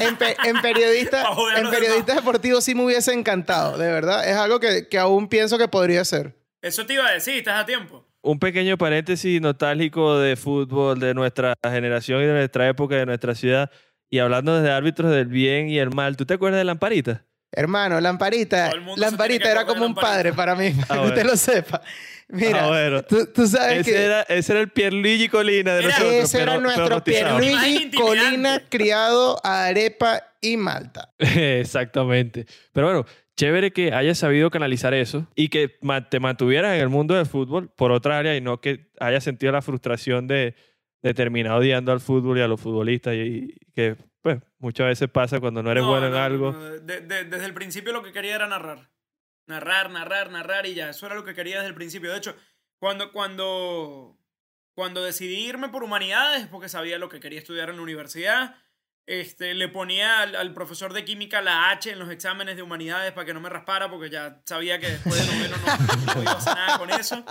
En, pe- en periodista, en periodista deportivo sí me hubiese encantado, de verdad. Es algo que, que aún pienso que podría ser. Eso te iba a decir, estás a tiempo. Un pequeño paréntesis nostálgico de fútbol de nuestra generación y de nuestra época, de nuestra ciudad. Y hablando de árbitros del bien y el mal, ¿tú te acuerdas de Lamparita? Hermano, Lamparita, Lamparita era como un padre para mí, para Ah, que bueno. usted lo sepa. Mira, Ah, bueno. tú, tú sabes Ese que era, ese era el Pierluigi Colina de Era- nosotros. ese era pero- nuestro Pierluigi. Colina criado a arepa y malta. Exactamente. Pero bueno, chévere que hayas sabido canalizar eso y que te mantuvieras en el mundo del fútbol por otra área y no que hayas sentido la frustración de, de terminar odiando al fútbol y a los futbolistas y, y que pues muchas veces pasa cuando no eres No, bueno en no, algo. no, de- de- desde el principio lo que quería era narrar. Narrar, narrar, narrar y ya. Eso era lo que quería desde el principio. De hecho, cuando, cuando, cuando decidí irme por humanidades, porque sabía lo que quería estudiar en la universidad, este, le ponía al, al profesor de química la H en los exámenes de humanidades para que no me raspara, porque ya sabía que después de noveno no, no iba a hacer nada con eso.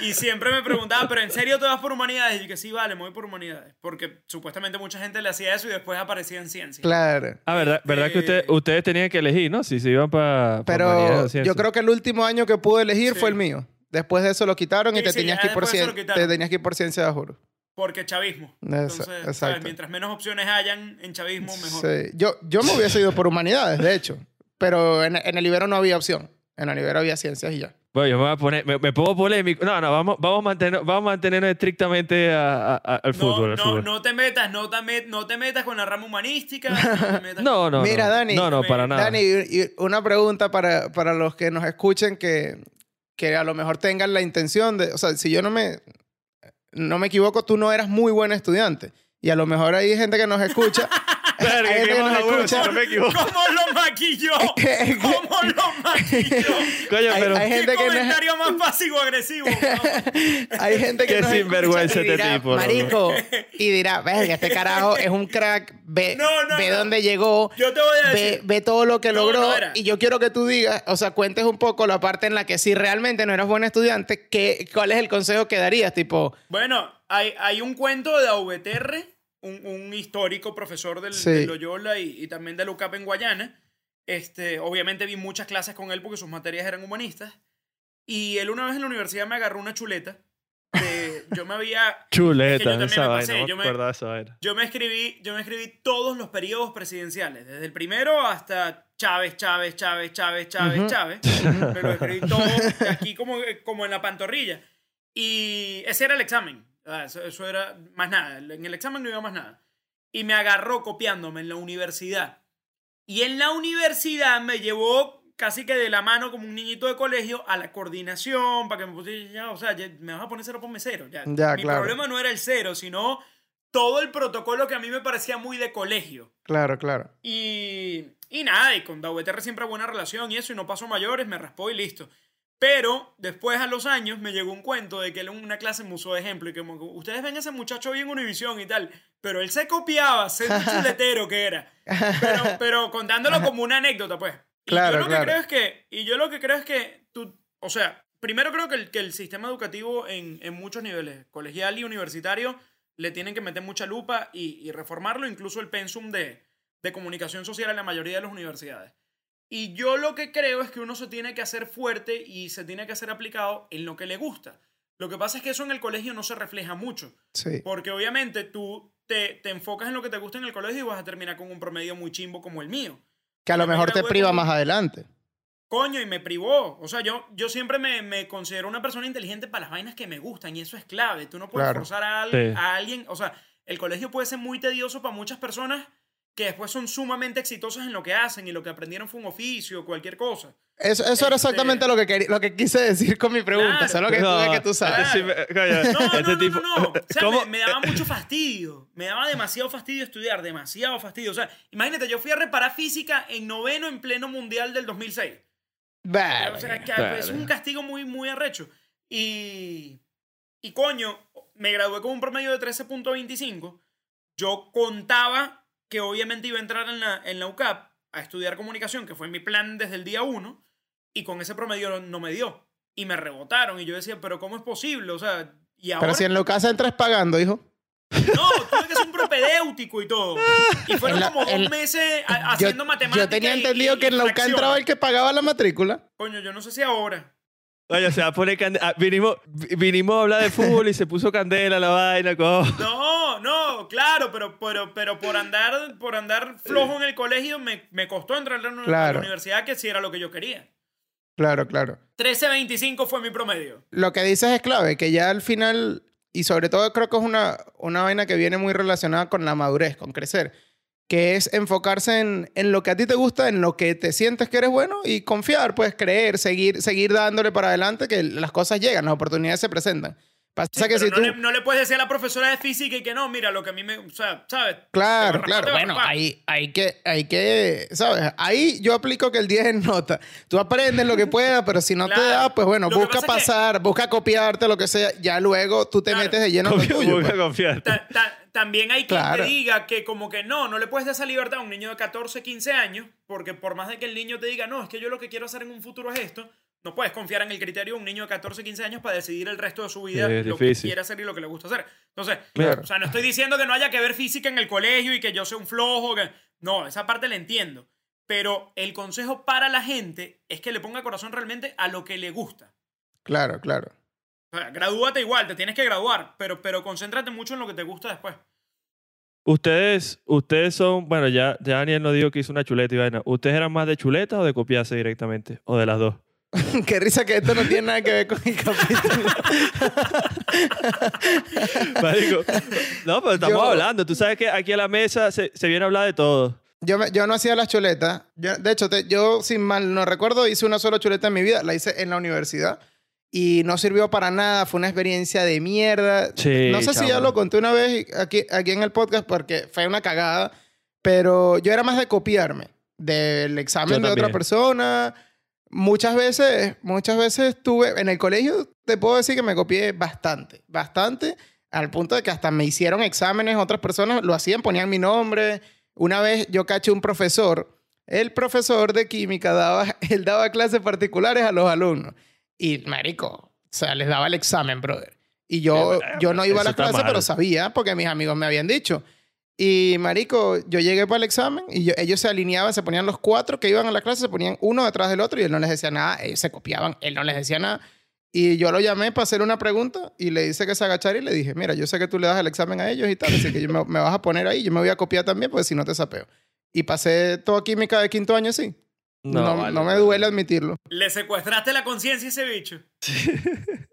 Y siempre me preguntaba, ¿pero en serio te vas por humanidades? Y que sí, vale, me voy por humanidades. Porque supuestamente mucha gente le hacía eso y después aparecía en ciencia. Claro. Ah, ¿verdad, ¿verdad que usted- Este- ustedes tenían que elegir, no? Si se iban para... Pero yo creo que el último año que pude elegir Sí. fue el mío. Después de eso lo quitaron y Sí, te, sí, tenías que ir por te tenías que ir por ciencia de juro. Porque chavismo. Eso, Entonces, ¿sabes? exacto. mientras menos opciones hayan en chavismo, mejor. Sí. Yo, yo me hubiese ido por humanidades, de hecho. Pero en, en el Ibero no había opción. En el Ibero había ciencias y ya. Bueno, yo me voy a poner... Me, me pongo polémico. No, no, vamos, vamos, a, mantener, vamos a mantenernos estrictamente a- a- a- al No, fútbol. al no, fútbol. no te metas, no te, met- no te metas con la rama humanística. No, te metas No, no, Mira, no. Dani. No, no, para nada. Dani, una pregunta para, para los que nos escuchen que, que a lo mejor tengan la intención de... O sea, si yo no me, no me equivoco, tú no eras muy buen estudiante. Y a lo mejor hay gente que nos escucha... Verga, qué escucha- no me equivoco. ¿Cómo lo maquilló? ¿Cómo lo maquilló? Coño, Hay- pero... hay gente ¿Qué que no- comentario más pasivo-agresivo? weón? Hay gente que Qué nos sinvergüenza escucha y este dirá, tipo, loco. marico, y dirá, verga, este carajo es un crack, ve, No, no, ve no. dónde llegó, Yo te voy a ve, decir. ve todo lo que No, logró, no era. y yo quiero que tú digas, o sea, cuentes un poco la parte en la que si realmente no eras buen estudiante, ¿qué, ¿cuál es el consejo que darías? Tipo, Bueno, hay, hay un cuento de AVTR, un, un histórico profesor del, Sí. del Loyola y, y también del UCAP en Guayana. Este, obviamente vi muchas clases con él porque sus materias eran humanistas. Y él una vez en la universidad me agarró una chuleta de- yo me había Chuleta, también esa me vaina. No yo me me- acordaba de esa vaina. Yo me escribí, yo me escribí todos los periodos presidenciales, desde el primero hasta Chávez, Chávez, Chávez, Chávez, Chávez, Ujú. Chávez. Me lo escribí todo aquí como, como en la pantorrilla. Y ese era el examen. Ah, Eso, eso era más nada. En el examen no iba más nada. Y me agarró copiándome en la universidad. Y en la universidad me llevó casi que de la mano como un niñito de colegio a la coordinación para que me pusiera, ya, o sea, ya me vas a poner cero, ponme cero. Ya. Ya, Mi claro. problema no era el cero, sino todo el protocolo que a mí me parecía muy de colegio. Claro, claro. Y, y nada, y con WTR siempre buena relación y eso, y no pasó mayores, me raspó y listo. Pero después a los años me llegó un cuento de que él en una clase me usó de ejemplo y que como, ustedes ven a ese muchacho bien en Univisión y tal, pero él se copiaba, un chuletero que era. Pero, pero contándolo como una anécdota, pues. Y Claro, yo lo claro. que creo es que, y yo lo que creo es que tú, o sea, primero creo que el, que el sistema educativo en, en muchos niveles, colegial y universitario, le tienen que meter mucha lupa y, y reformarlo, incluso el pensum de, de comunicación social en la mayoría de las universidades. Y yo lo que creo es que uno se tiene que hacer fuerte y se tiene que hacer aplicado en lo que le gusta. Lo que pasa es que eso en el colegio no se refleja mucho, Sí. porque obviamente tú te, te enfocas en lo que te gusta en el colegio y vas a terminar con un promedio muy chimbo como el mío. Que a lo mejor te priva más adelante. Coño, y me privó. O sea, yo, yo siempre me, me considero una persona inteligente para las vainas que me gustan y eso es clave. Tú no puedes Claro. forzar a, al- Sí. a alguien. O sea, el colegio puede ser muy tedioso para muchas personas que después son sumamente exitosas en lo que hacen y lo que aprendieron fue un oficio o cualquier cosa. Eso, eso era Este- exactamente lo que, querí- lo que quise decir con mi pregunta. Claro. Solo que tuve que tú sabes. este sí me- coño, No, no, este no, tipo- no, no. O sea, me, me daba mucho fastidio. Me daba demasiado fastidio estudiar, demasiado fastidio. O sea, imagínate, yo fui a reparar física en noveno en pleno mundial del 2006. Verga. O sea, que es un castigo muy, muy arrecho. Y, y coño, me gradué con un promedio de 13.25. Yo contaba que obviamente iba a entrar en la, en la UCAP a estudiar comunicación, que fue mi plan desde el día uno, y con ese promedio no, me dio. Y me rebotaron. Y yo decía, pero ¿cómo es posible? O sea, y ahora... Pero si en lo casa entras pagando, hijo. No, tuve que hacer un propedéutico y todo. Y fueron la- como dos meses a- Yo, haciendo matemáticas. yo tenía entendido y- que en la UCA entraba el que pagaba la matrícula. Coño, yo no sé si ahora. Oye, se va a poner candela. Ah, vinimos, vi- vinimos a hablar de fútbol y se puso candela la vaina. co- No, no, claro, pero, pero, pero por andar, por andar flojo en el colegio me, me costó entrar uni- a la Claro. universidad que sí era lo que yo quería. Claro, claro. 13.25 fue mi promedio. Lo que dices es clave, que ya al final, y sobre todo creo que es una, una vaina que viene muy relacionada con la madurez, con crecer, que es enfocarse en, en lo que a ti te gusta, en lo que te sientes que eres bueno y confiar, pues creer, seguir, seguir dándole para adelante, que las cosas llegan, las oportunidades se presentan. Pasa Sí, que si no, tú... le, no le puedes decir a la profesora de física y que no, mira, lo que a mí me... O sea, ¿sabes? Claro, claro. Bueno, ahí hay que, hay que, ¿sabes? Ahí yo aplico que el 10 es nota. Tú aprendes lo que puedas, pero si no te da, pues bueno, Lo busca que- pasar, busca copiarte, lo que sea. Ya luego tú te Claro. metes de lleno con tuyo. voy a pues. confiar. Ta- ta- también hay quien Claro. te diga que como que no, no le puedes dar esa libertad a un niño de 14, 15 años, porque por más de que el niño te diga, no, es que yo lo que quiero hacer en un futuro es esto, no puedes confiar en el criterio de un niño de 14, 15 años para decidir el resto de su vida es lo que quiere hacer y lo que le gusta hacer. Entonces, Claro. o sea, no estoy diciendo que no haya que ver física en el colegio y que yo sea un flojo, que... no, esa parte la entiendo. Pero el consejo para la gente es que le ponga corazón realmente a lo que le gusta. Claro, claro. O sea, gradúate igual, te tienes que graduar, pero, pero concéntrate mucho en lo que te gusta después. Ustedes, ustedes son, bueno, ya, ya Daniel nos dijo que hizo una chuleta y vaina. ¿Ustedes eran más de chuleta o de copiarse directamente? ¿O de las dos? Qué risa que esto no tiene nada que ver con el capítulo. Marico, no, pero estamos Yo- hablando. Tú sabes que aquí a la mesa se, se viene a hablar de todo. Yo, me- yo no hacía las chuletas. Yo- de hecho, te- yo, sin mal no recuerdo, hice una sola chuleta en mi vida. La hice en la universidad. Y no sirvió para nada. Fue una experiencia de mierda. Sí, no sé si ya chamo. lo conté una vez aquí, aquí en el podcast porque fue una cagada. Pero yo era más de copiarme del examen Yo de otra también. persona. Muchas veces, muchas veces estuve en el colegio, te puedo decir que me copié bastante, bastante, al punto de que hasta me hicieron exámenes, otras personas lo hacían, ponían mi nombre. Una vez yo caché un profesor, el profesor de química daba, él daba clases particulares a los alumnos. Y, marico, o sea, les daba el examen, brother. Y yo, Eh, yo no iba a las clases, mal. pero sabía porque mis amigos me habían dicho. Y, marico, yo llegué para el examen y yo- ellos se alineaban, se ponían los cuatro que iban a la clase, se ponían uno detrás del otro y él no les decía nada, ellos se copiaban, él no les decía nada. Y yo lo llamé para hacerle una pregunta y le hice que se agachara y le dije, mira, yo sé que tú le das el examen a ellos y tal, así que yo me, me vas a poner ahí, yo me voy a copiar también porque si no te sapeo. Y pasé toda química de quinto año sí. No, no, vale, me duele admitirlo. Le secuestraste la conciencia a ese bicho.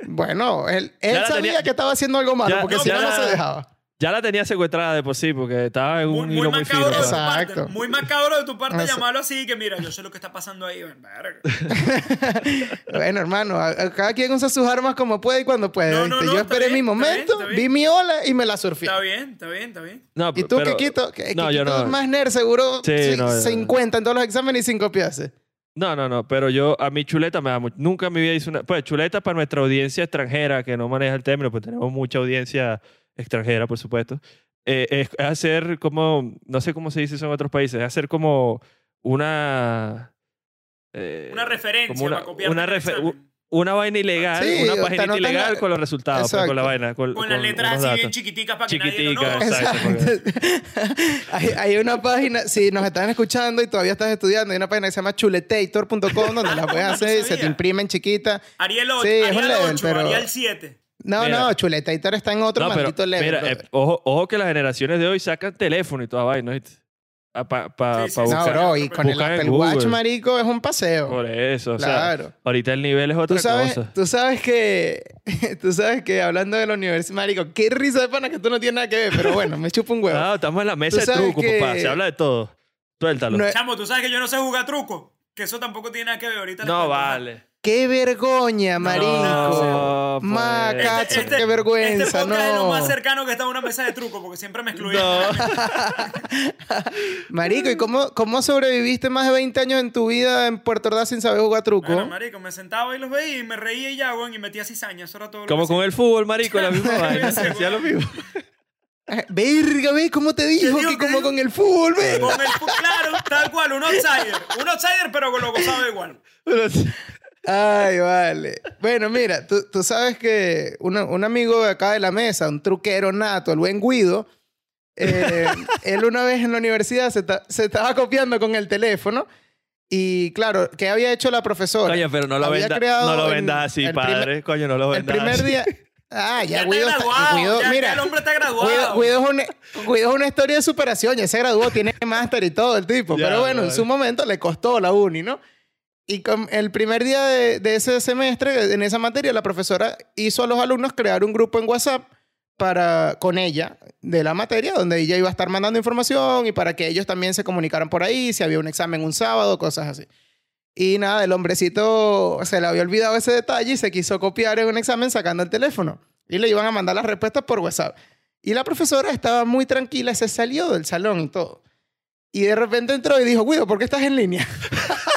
Bueno, él, sabía tenía- que estaba haciendo algo malo Ya- porque no, si no, no se dejaba. Ya la tenía secuestrada de por sí porque estaba en un muy hilo muy fino. macabro de tu ¿sabes? parte. Exacto. Muy macabro de tu parte llamarlo así que mira, yo sé lo que está pasando ahí. Verga. Bueno, hermano, a- a- cada quien usa sus armas como puede y cuando puede. No, no, no, yo esperé bien, mi está bien, momento, está bien. vi mi ola y me la surfé. Está bien, está bien, está bien. No, ¿Y tú, pero- Kikito? Que No, yo Kikito no. es más nerd, seguro Sí, sí, no, yo- 50 en todos los exámenes y sin copiarse. No, no, no, pero yo, a mí chuleta me da mucho. Nunca en mi vida hice una. Pues chuleta para nuestra audiencia extranjera, que no maneja el término, pues tenemos mucha audiencia extranjera, por supuesto. Eh, es, es hacer como. No sé cómo se dice eso en otros países, es hacer como una. eh, Una referencia como una- para copiar una el refe- examen. una vaina ilegal, Sí, una página ilegal la- con los resultados, pues, con la vaina. Con, Con las letras así bien chiquiticas para que nadie lo note. hay, hay una página, si nos están escuchando y todavía estás estudiando, hay una página que se llama chuletator.com donde la puedes no hacer y se te imprimen chiquita. Ariel 8, Sí, es un Ariel level, 8, pero- Ariel 7. No, Mira. no, Chuletator está en otro No, pero maldito level. mira, eh, ojo, ojo que las generaciones de hoy sacan teléfono y toda vaina, ¿viste? Para pa, Sí, sí, pa sí. no, buscar. bro, y con el Apple Watch, marico, es un paseo. Por eso, o sea, Claro. ahorita el nivel es otra Tú sabes, cosa. tú sabes que, tú sabes que hablando de la universidad, marico, qué risa de pana que tú no tienes nada que ver, pero bueno, me chupa un huevo. Ah, estamos en la mesa de truco, que- papá. Se habla de todo. Suéltalo. No- No, Chamo, tú sabes que yo no sé jugar truco. Que eso tampoco tiene nada que ver ahorita. cuento. vale. Qué vergoña, marico. No, pues. Macacho, qué vergüenza, este podcast es lo no. más cercano que está a una mesa de truco porque siempre me excluyen. No. Marico, ¿y cómo, cómo sobreviviste más de 20 años en tu vida en Puerto Ordaz sin saber jugar truco? Bueno, marico, me sentaba y los veía y me reía y ya, weón, y metía cizaña. Eso era todo lo Como que con hacía. el fútbol, marico, la misma vaina. Hacía lo mismo. Eh, Verga, ¿ves cómo te dijo? Que ¿Qué como con el fútbol, ¿ves? Con el claro, tal cual, un outsider. Un outsider, pero lo gozaba igual. Ay, vale. Bueno, mira, tú, tú sabes que un amigo de acá de la mesa, un truquero nato, el buen Guido, eh, él una vez en la universidad se, ta- se estaba copiando con el teléfono y claro, ¿qué había hecho la profesora? Coño, pero no lo vendas no lo en- vendas así, el primer- padre. Coño, no lo El vendas primer así. día... Ah, ya, Ya, está Guido, está- graduado. Guido- ya, mira, el hombre está graduado. Guido, Guido es una, Guido es una historia de superación. Ya se graduó, tiene máster y todo el tipo. Ya, Pero bueno, en su momento le costó la uni, ¿no? Y con el primer día de, de ese semestre, en esa materia, la profesora hizo a los alumnos crear un grupo en WhatsApp para, con ella de la materia, donde ella iba a estar mandando información y para que ellos también se comunicaran por ahí, si había un examen un sábado, cosas así. Y nada, el hombrecito se le había olvidado ese detalle y se quiso copiar en un examen sacando el teléfono. Y le iban a mandar las respuestas por WhatsApp. Y la profesora estaba muy tranquila, se salió del salón y todo. Y de repente entró y dijo, Guido, ¿por qué estás en línea?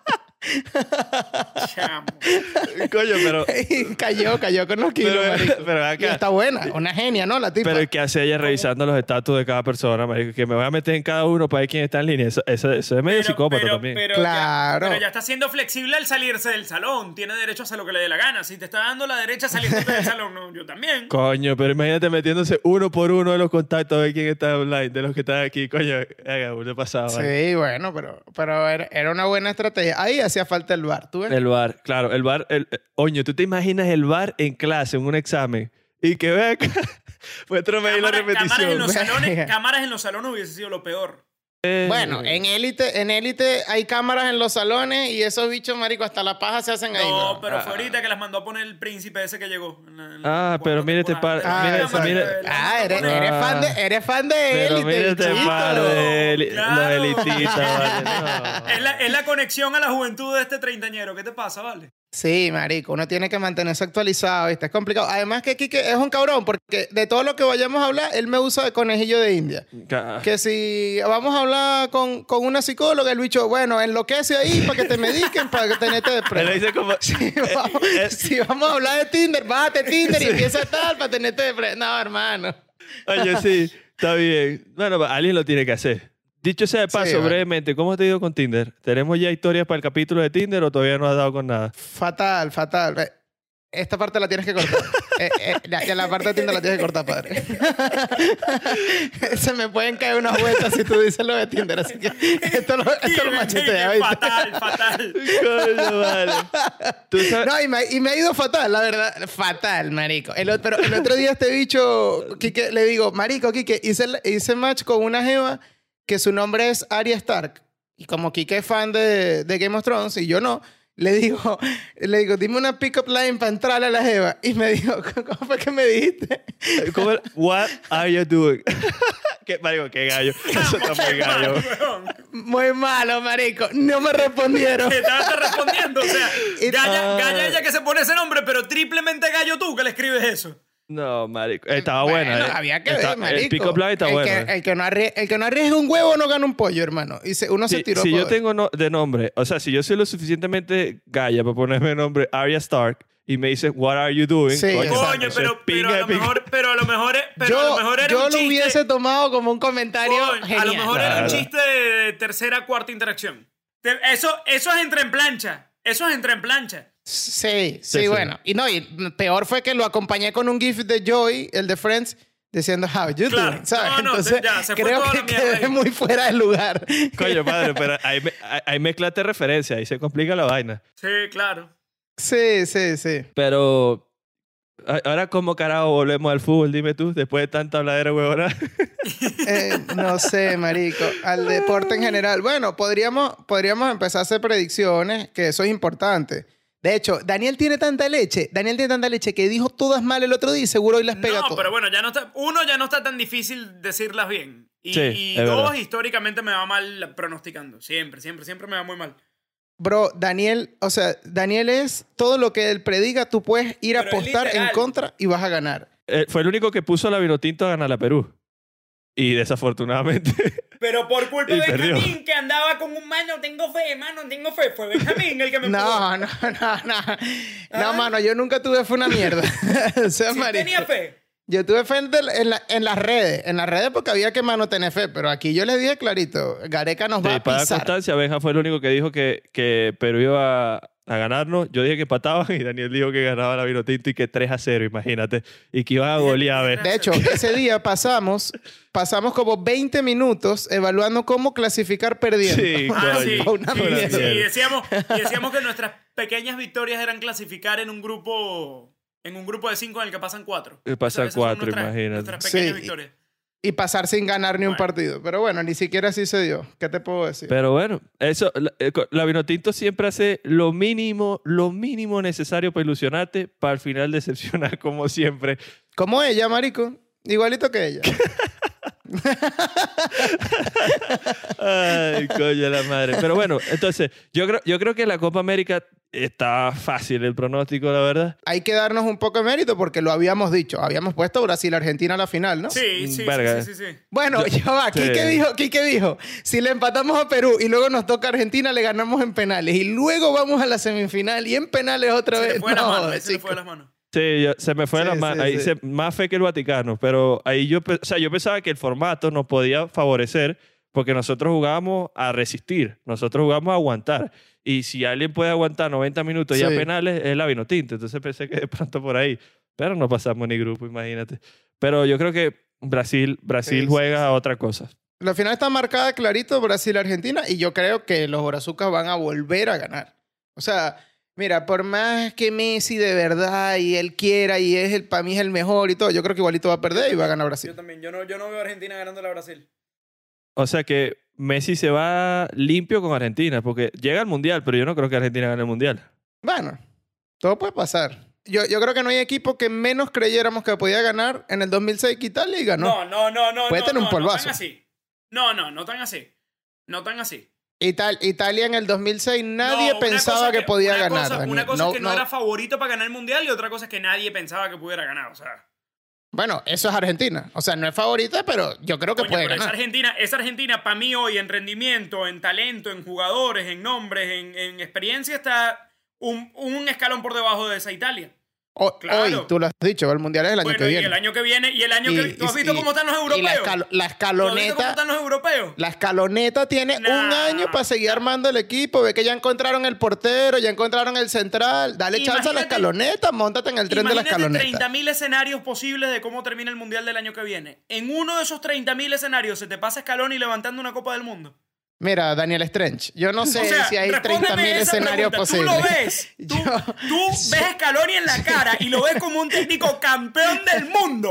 Chamo. Coño, pero... cayó, cayó con los kilos, Pero, marico. pero Y acá... está buena, una genia, ¿no? La tipa. Pero ¿qué hace ella revisando los estatus de cada persona, marico? Que me voy a meter en cada uno para ver quién está en línea. Eso, eso- eso es medio Pero- psicópata pero- también. Pero Claro. Ya, pero ya está siendo flexible al salirse del salón. Tiene derecho a hacer lo que le dé la gana. Si te está dando la derecha saliendo del salón, no, yo también. Coño, pero imagínate metiéndose uno por uno de los contactos a ver quién está online, de los que están aquí. Coño, haga, uno pasado. Sí, bueno, pero, pero era, era una buena estrategia. Ahí hacía falta el bar, ¿tú ves? El bar, claro, el bar. El, eh, oño, ¿tú te imaginas el bar en clase, en un examen? Y que vea acá, muéstrame ahí la Cámara- cámaras, en repetición. los salones, cámaras en los salones hubiese sido lo peor. Eh, Bueno, en élite, en élite hay cámaras en los salones y esos bichos, marico, hasta la paja se hacen ahí. No, pero fue ahorita que las mandó a poner el príncipe ese que llegó. en la- en la Ah, pero mírate, temporada. par- Ah, mira- Las Ah, eres, poner- eres fan de, eres fan de élite, mira este bichito. par de eli- Claro. los elitistas, vale. no. Es la, es la conexión a la juventud de este treintañero. ¿Qué te pasa, vale? Sí, marico, uno tiene que mantenerse actualizado, ¿viste? Es complicado. Además que Kike es un cabrón, porque de todo lo que vayamos a hablar, él me usa de conejillo de India. Que si vamos a hablar con, con una psicóloga, el bicho, bueno, enloquece ahí para que te mediquen, para que tenerte de Él prueba. dice como... Si vamos, Eh, si vamos a hablar de Tinder, bájate Tinder y empieza tal para tenerte de prueba. No, hermano. Oye, sí, está bien. Bueno, alguien lo tiene que hacer. Dicho sea de paso, Sí, brevemente, ¿cómo te ha ido con Tinder? ¿Tenemos ya historias para el capítulo de Tinder o todavía no has dado con nada? Fatal, fatal. Esta parte la tienes que cortar. Eh, eh, ya la parte de Tinder la tienes que cortar, padre. Se me pueden caer unas vueltas si tú dices lo de Tinder, así que esto lo, esto lo machetea, ¿viste? Fatal, fatal. Coño, vale. Tú sabes- No, y me, y me ha ido fatal, la verdad. Fatal, marico. El, pero el otro día este bicho, Quique, le digo, marico, Quique, hice, hice match con una jeva que su nombre es Arya Stark. Y como Quique es fan de, de Game of Thrones y yo no, le digo, le digo, dime una pick-up line para entrar a la jeva. Y me dijo, ¿cómo fue que me dijiste? ¿Cómo era? What are you doing? qué, marico, qué gallo. Eso está muy gallo. Muy malo, marico. No me respondieron. Estaba te respondiendo. O sea, galla, Ah. galla ella que se pone ese nombre, pero triplemente gallo tú que le escribes eso. No, marico. Estaba Bueno, buena. ¿eh? había que Está- ver, marico. El pick-up line está el bueno. Que, el, que no arrie- el que no arriesga un huevo no gana un pollo, hermano. Y se- uno se tiró si yo por- tengo no- de nombre, o sea, si yo soy lo suficientemente galla para ponerme nombre Arya Stark y me dice, What are you doing? Sí, Coño. Coño, pero, pero, a lo mejor, pero a lo mejor, pero yo a lo mejor era yo un lo chiste. hubiese tomado como un comentario Coño, genial. a lo mejor era un Claro. chiste de tercera, cuarta interacción. Te- Eso, eso es entre en plancha. Eso es entre en plancha. Sí, sí, sí. bueno. Y no, y peor fue que lo acompañé con un GIF de Joy, el de Friends, diciendo How you Claro. doing? ¿Sabes? No, no, Entonces, ya, se fue creo que quedé ahí. muy fuera de lugar. Coño, padre, pero ahí, ahí- mezclaste referencia, ahí se complica la vaina. Sí, claro. Sí, sí, sí. Pero ahora, ¿cómo carajo volvemos al fútbol? Dime tú, después de tanta habladera huevona. Eh, no sé, marico. Al deporte en general. Bueno, podríamos, podríamos empezar a hacer predicciones, que eso es importante. De hecho, Daniel tiene tanta leche, Daniel tiene tanta leche que dijo todas mal el otro día y seguro hoy las pega No, todas. pero bueno, ya no está, uno ya no está tan difícil decirlas bien. Y, Sí, y dos, verdad. históricamente me va mal pronosticando. Siempre, siempre, siempre me va muy mal. Bro, Daniel, o sea, Daniel es todo lo que él prediga, tú puedes ir a Pero apostar en contra y vas a ganar. Eh, fue el único que puso a la Vinotinto a ganar la Perú. Y desafortunadamente. Pero por culpa de. Benjamín, que andaba con un mano, tengo fe, mano, tengo fe. Fue Benjamín el que me. No, no, no, no. No, Ah. mano, yo nunca tuve fe una mierda. o sea, Sí tenía fe. Yo tuve fe en, en la- en las redes. En las redes porque había que mano tener fe. Pero aquí yo les dije clarito, Gareca nos va a para pisar. constancia, Benja fue el único que dijo que, que Perú iba a, ganarnos. Yo dije que empataban y Daniel dijo que ganaba la Vinotinto y que 3 a 0, imagínate. Y que iban a golear a ver. De hecho, ese día pasamos, pasamos como 20 minutos evaluando cómo clasificar perdiendo. Sí, Ah, sí. Y decíamos, y decíamos que nuestras pequeñas victorias eran clasificar en un grupo en un grupo de cinco en el que pasan cuatro. Que pasan cuatro, nuestras- imagínate. Nuestras pequeñas Sí. victorias. Y pasar sin ganar ni un Bueno. partido. Pero bueno, ni siquiera así se dio. ¿Qué te puedo decir? Pero bueno, eso, la, eh, la Vinotinto siempre hace lo mínimo, lo mínimo necesario para ilusionarte, para al final decepcionar como siempre. Como ella, marico. Igualito que ella. Ay, coño la madre. Pero bueno, entonces, yo creo, yo creo que la Copa América está fácil el pronóstico, la verdad. Hay que darnos un poco de mérito porque lo habíamos dicho. Habíamos puesto Brasil-Argentina a la final, ¿no? Sí, sí, sí, Verga. sí, sí, sí. Bueno, Yo- ya va. sí. Quique dijo, Quique dijo, si le empatamos a Perú y luego nos toca Argentina, le ganamos en penales. Y luego vamos a la semifinal y en penales otra Se vez. le fue de las No, manos, se le chico. fue de las manos. Sí, yo- se me fue Sí, la ma- sí, ahí sí. más fe que el Vaticano, pero ahí yo, o sea, yo pensaba que el formato nos podía favorecer porque nosotros jugábamos a resistir, nosotros jugamos a aguantar. Y si alguien puede aguantar 90 minutos ya penales, es la Vinotinto. Entonces pensé que de pronto por ahí. Pero no pasamos ni grupo, imagínate. Pero yo creo que Brasil, Brasil juega a otra cosa. La final está marcada clarito Brasil-Argentina y yo creo que los brazucas van a volver a ganar. O sea, mira, por más que Messi de verdad y él quiera y es el para mí es el mejor y todo, yo creo que igualito va a perder y va a ganar Yo Brasil. también, yo no, yo no veo a Argentina ganando a Brasil. O sea que Messi se va limpio con Argentina, porque llega al Mundial, pero yo no creo que Argentina gane el Mundial. Bueno, todo puede pasar. Yo, yo creo que no hay equipo que menos creyéramos que podía ganar en el 2006 que Italia y ganó. No, no, no, no. Puede no, tener un polvazo. No tan así. No, no, no tan así. No tan así. Ital- Italia en el 2006 nadie No, pensaba que, podía una ganar. cosa- una cosa No, es que no, no- era favorito para ganar el mundial y otra cosa es que nadie pensaba que pudiera ganar. O sea, Bueno, eso es Argentina. O sea, no es favorita, pero yo creo que coño, puede pero esa ganar. Argentina, esa Argentina para mí hoy en rendimiento, en talento, en jugadores, en nombres, en, en experiencia está un, un escalón por debajo de esa Italia. O- Claro. Hoy, tú lo has dicho, el mundial es el año Bueno, que y viene. el año que viene, y el año que Y- ¿Tú has y- visto y- cómo están los Y la, europeos? la ¿Tú has visto cómo escaloneta. están los europeos? La escaloneta tiene un año para seguir armando el equipo. Ve que ya encontraron el portero, ya encontraron el central. Dale chance a la Imagínate- escaloneta, montate en el tren de la Imagínate escaloneta. 30.000 escenarios posibles de cómo termina el Mundial del año que viene. En uno de esos 30.000 escenarios se te pasa Scaloni levantando una Copa del Mundo. Mira, Daniel Strange, yo no sé o sea, si hay respóndeme 30.000 esa escenarios posibles. Tú lo ves. Tú, Yo- tú ves a Scaloni en la cara y lo ves como un técnico campeón del mundo.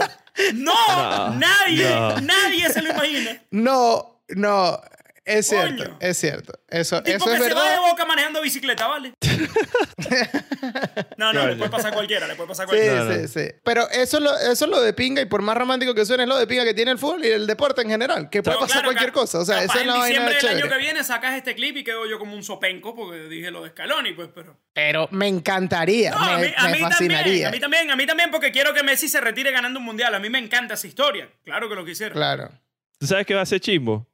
No, No, nadie, no. nadie se lo imagina. No, no, es cierto, Coño. es cierto. Eso, Tipo eso que es se va de boca manejando bicicleta, ¿vale? no, no, le puede pasar a cualquiera, le puede pasar a Sí, cualquiera. No, no. sí, sí. Pero eso es, lo, eso es lo de pinga y por más romántico que suene, es lo de pinga que tiene el fútbol y el deporte en general. Que puede No, pasar claro, cualquier cosa. O sea, esa es en la vaina diciembre del año que viene sacas este clip y quedo yo como un sopenco porque dije lo de Scaloni, pues, pero... Pero me encantaría, No, a me, mí, a me mí también, fascinaría. a mí también, a mí también porque quiero que Messi se retire ganando un mundial. A mí me encanta esa historia. Claro que lo quisiera. Claro. ¿Tú sabes qué va a ser chimbo?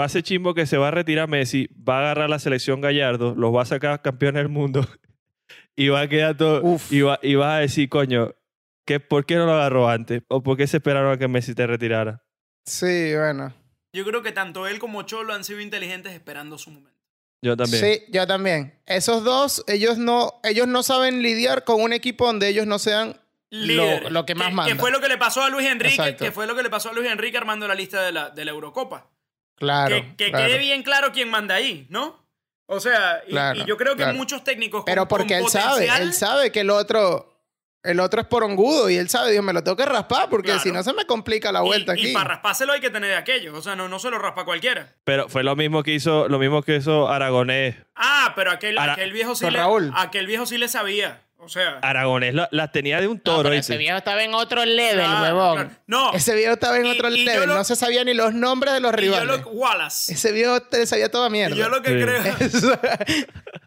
Va a ser chimbo que se va a retirar Messi, va a agarrar la selección Gallardo, los va a sacar campeones del mundo y va a quedar todo. Uf. Y, va, y vas a decir, coño, ¿qué, ¿por qué no lo agarró antes? ¿O por qué se esperaron a que Messi te retirara? Sí, bueno. Yo creo que tanto él como Cholo han sido inteligentes esperando su momento. Yo también. Sí, yo también. Esos dos, ellos no, ellos no saben lidiar con un equipo donde ellos no sean Líder, lo, lo que más que, manda. Que fue lo que le pasó a Luis Enrique, Exacto. que fue lo que le pasó a Luis Enrique armando la lista de la, de la Eurocopa. Claro. que que claro. quede bien claro quién manda ahí, ¿no? O sea, y, Claro, y yo creo que claro. muchos técnicos con- Pero porque con él sabe, él sabe que el otro, el otro es porongudo y él sabe, dijo, me lo tengo que raspar porque Claro. si no se me complica la vuelta y, aquí. Y para raspárselo hay que tener de aquello. O sea, no, no se lo raspa cualquiera. Pero fue lo mismo que hizo, lo mismo que hizo Aragonés. Ah, pero aquel, Ara- aquel viejo sí le, Raúl. aquel viejo sí le sabía. O sea, Aragonés la- las tenía de un No, toro. ese viejo estaba en otro level, Claro, huevón. claro. No. Ese viejo estaba en Y- otro y level. lo- No se sabía ni los nombres de los y yo rivales. lo, Wallace. Ese viejo te sabía toda mierda. Y yo lo que Sí. creo.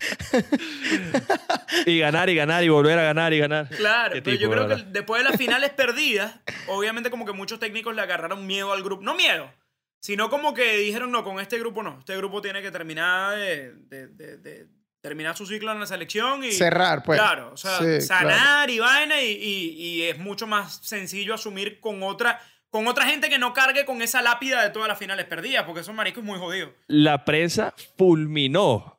Y ganar y ganar y volver a ganar y ganar. Claro, pero tipo, yo creo que después de las finales perdidas, obviamente como que muchos técnicos le agarraron miedo al grupo. No miedo, sino como que dijeron, no, con este grupo no. Este grupo tiene que terminar de, de- de- de terminar su ciclo en la selección y... Cerrar, pues. Claro, o sea, Sí, sanar y vaina y, y- y es mucho más sencillo asumir con otra, con otra gente que no cargue con esa lápida de todas las finales perdidas, porque esos maricos es muy jodidos. La prensa fulminó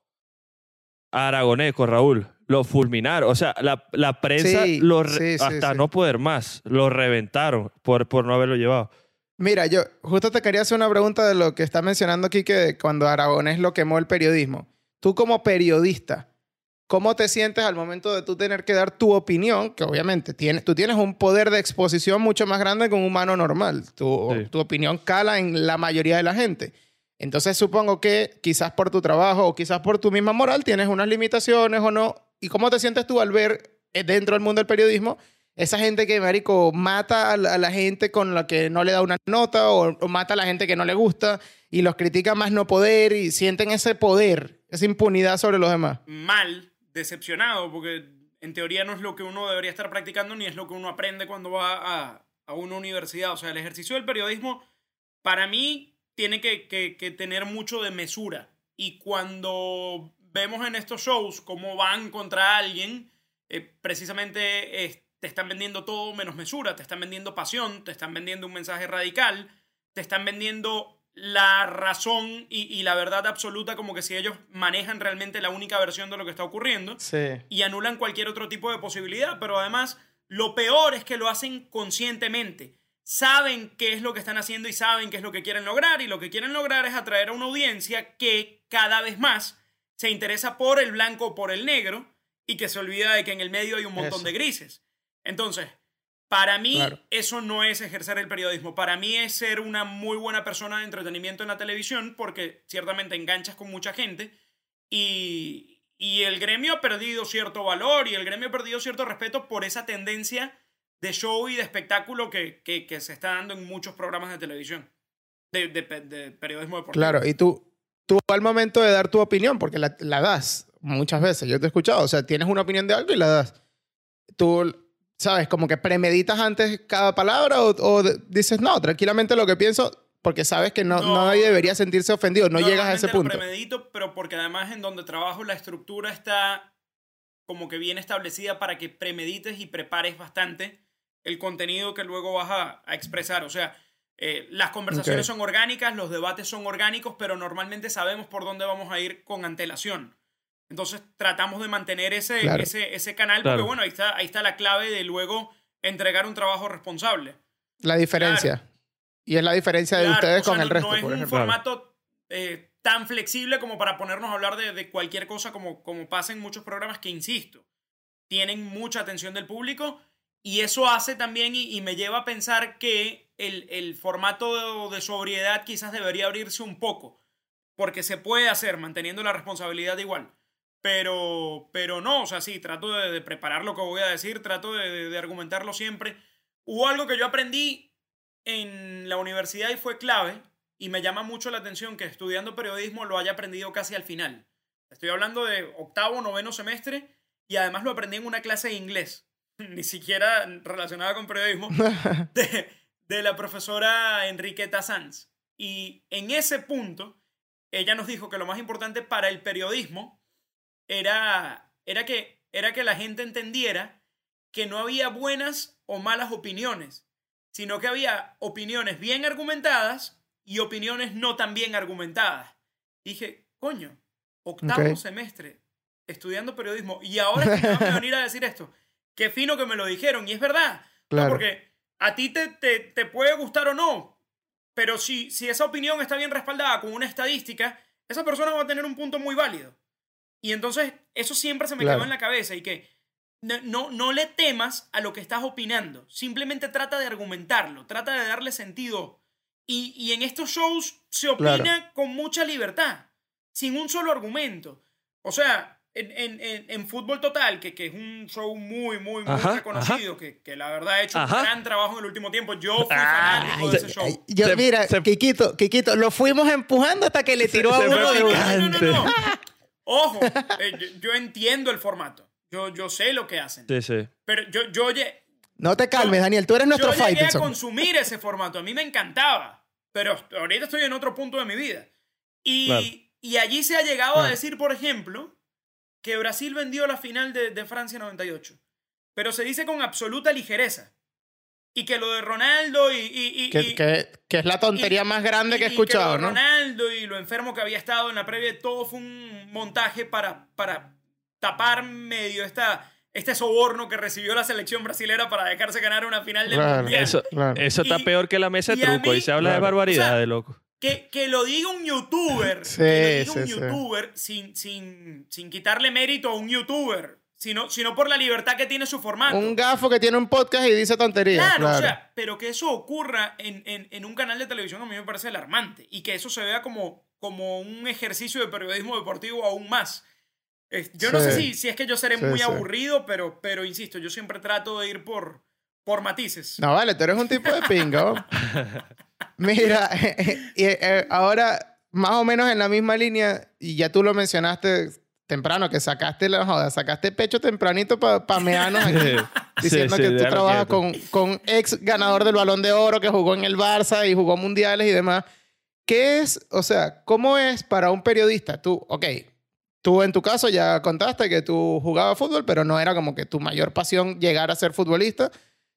a Aragonés con Raúl. Lo fulminaron. O sea, la, la prensa Sí, lo re- sí, sí, hasta sí. no poder más. Lo reventaron por, por no haberlo llevado. Mira, yo justo te quería hacer una pregunta de lo que está mencionando aquí, que cuando Aragonés lo quemó el periodismo. Tú como periodista, ¿cómo te sientes al momento de tú tener que dar tu opinión? Que obviamente tienes, tú tienes un poder de exposición mucho más grande que un humano normal. Tu, Sí. tu opinión cala en la mayoría de la gente. Entonces supongo que quizás por tu trabajo o quizás por tu misma moral tienes unas limitaciones o no. ¿Y cómo te sientes tú al ver eh, dentro del mundo del periodismo esa gente que, marico, mata a la, a la gente con la que no le da una nota o, o mata a la gente que no le gusta y los critica más no poder y sienten ese poder, esa impunidad sobre los demás? mal, decepcionado, porque en teoría no es lo que uno debería estar practicando ni es lo que uno aprende cuando va a, una universidad. O sea, el ejercicio del periodismo, para mí, tiene que tener mucho de mesura. Y cuando vemos en estos shows cómo van contra alguien, eh, precisamente eh, te están vendiendo todo menos mesura, te están vendiendo pasión, te están vendiendo un mensaje radical, te están vendiendo la razón y, y la verdad absoluta como que si ellos manejan realmente la única versión de lo que está ocurriendo Sí. y anulan cualquier otro tipo de posibilidad, pero además lo peor es que lo hacen conscientemente. Saben qué es lo que están haciendo y saben qué es lo que quieren lograr y lo que quieren lograr es atraer a una audiencia que cada vez más se interesa por el blanco o por el negro y que se olvida de que en el medio hay un montón Eso. de grises. Entonces, para mí Claro. eso no es ejercer el periodismo, para mí es ser una muy buena persona de entretenimiento en la televisión porque ciertamente enganchas con mucha gente y, y el gremio ha perdido cierto valor y el gremio ha perdido cierto respeto por esa tendencia de show y de espectáculo que, que- que se está dando en muchos programas de televisión, de, de de periodismo deportivo. Claro, y tú, tú al momento de dar tu opinión, porque la, la das muchas veces, yo te he escuchado, o sea, tienes una opinión de algo y la das. Tú, ¿sabes? Como que premeditas antes cada palabra o, o dices, no, tranquilamente lo que pienso, porque sabes que no, No. nadie debería sentirse ofendido, no llegas a ese punto. lo premedito, pero porque además en donde trabajo la estructura está como que bien establecida para que premedites y prepares bastante el contenido que luego vas a, a expresar. O sea, eh, las conversaciones son orgánicas, los debates son orgánicos, pero normalmente sabemos por dónde vamos a ir con antelación. Entonces tratamos de mantener ese, Claro. ese, ese canal, Claro. porque bueno, ahí está, ahí está la clave de luego entregar un trabajo responsable. La diferencia. Y es la diferencia de Claro, ustedes o sea, con el no- resto, no es por un ejemplo. formato eh, tan flexible como para ponernos a hablar de, de cualquier cosa como, como pasa en muchos programas que, insisto, tienen mucha atención del público y eso hace también y, y me lleva a pensar que el, el formato de, de sobriedad quizás debería abrirse un poco, porque se puede hacer manteniendo la responsabilidad igual. Pero, pero no, o sea, sí, trato de, de preparar lo que voy a decir, trato de, de- de argumentarlo siempre. Hubo algo que yo aprendí en la universidad y fue clave, y me llama mucho la atención que estudiando periodismo lo haya aprendido casi al final. Estoy hablando de octavo, noveno semestre, y además lo aprendí en una clase de inglés, ni siquiera relacionada con periodismo, de, de la profesora Enriqueta Sanz. Y en ese punto, ella nos dijo que lo más importante para el periodismo era, era, que, era que la gente entendiera que no había buenas o malas opiniones, sino que había opiniones bien argumentadas y opiniones no tan bien argumentadas. Dije, coño, octavo semestre estudiando periodismo y ahora que me van a venir a decir esto. Qué fino que me lo dijeron y es verdad. No, Claro. porque a ti te, te, te puede gustar o no, pero si, si esa opinión está bien respaldada con una estadística, esa persona va a tener un punto muy válido. Y entonces eso siempre se me Claro. quedó en la cabeza y que no, no, no le temas a lo que estás opinando, simplemente trata de argumentarlo, trata de darle sentido. Y, y en estos shows se opina Claro. con mucha libertad, sin un solo argumento. O sea, en, en, en, en Fútbol Total, que, que es un show muy, muy, muy Ajá, reconocido, que, que la verdad ha hecho Ajá. un gran trabajo en el último tiempo. Yo fui fanático de ese show. yo, Se- mira, se- Kikito, Kikito, lo fuimos empujando hasta que le tiró a se uno fue de No, no, no, no. Ojo, eh, yo, yo entiendo el formato. Yo, yo sé lo que hacen. Sí, sí. Pero yo, yo, No te calmes, Daniel, tú eres nuestro yo llegué a consumir ese formato. A mí me encantaba. Pero ahorita estoy en otro punto de mi vida. Y, Claro. y allí se ha llegado a Ah. decir, por ejemplo, que Brasil vendió la final de, de Francia 98. Pero se dice con absoluta ligereza. Y que lo de Ronaldo y... y- y- Que, y- que- que es la tontería y- más grande que he escuchado, lo de ¿no? Ronaldo y lo enfermo que había estado en la previa, todo fue un montaje para, para tapar medio esta, este soborno que recibió la selección brasilera para dejarse ganar una final del Claro. Mundial. Eso, Claro. eso está Y- peor que la mesa de truco. mí- y se habla de Claro. barbaridades, O sea, de loco. Que, que lo diga un youtuber, Sí, que lo diga un sí, sí. youtuber sin, sin, sin quitarle mérito a un youtuber, sino, sino por la libertad que tiene su formato. Un gafo que tiene un podcast y dice tonterías. Claro, Claro, o sea, pero que eso ocurra en, en- en un canal de televisión a mí me parece alarmante y que eso se vea como, como un ejercicio de periodismo deportivo aún más. Yo no sé si, si es que yo seré Sí, muy sí. aburrido, pero, pero insisto, yo siempre trato de ir por, por matices. No, vale, tú eres un tipo de pingo. Mira, eh, ahora, más o menos en la misma línea, y ya tú lo mencionaste temprano, que sacaste la joda, sacaste pecho tempranito para pa mearnos aquí, diciendo Sí, que tú trabajas con, con ex ganador del Balón de Oro, que jugó en el Barça y jugó mundiales y demás. ¿Qué es, o sea, cómo es para un periodista? Tú, ok, tú en tu caso ya contaste que tú jugabas fútbol, pero no era como que tu mayor pasión llegar a ser futbolista.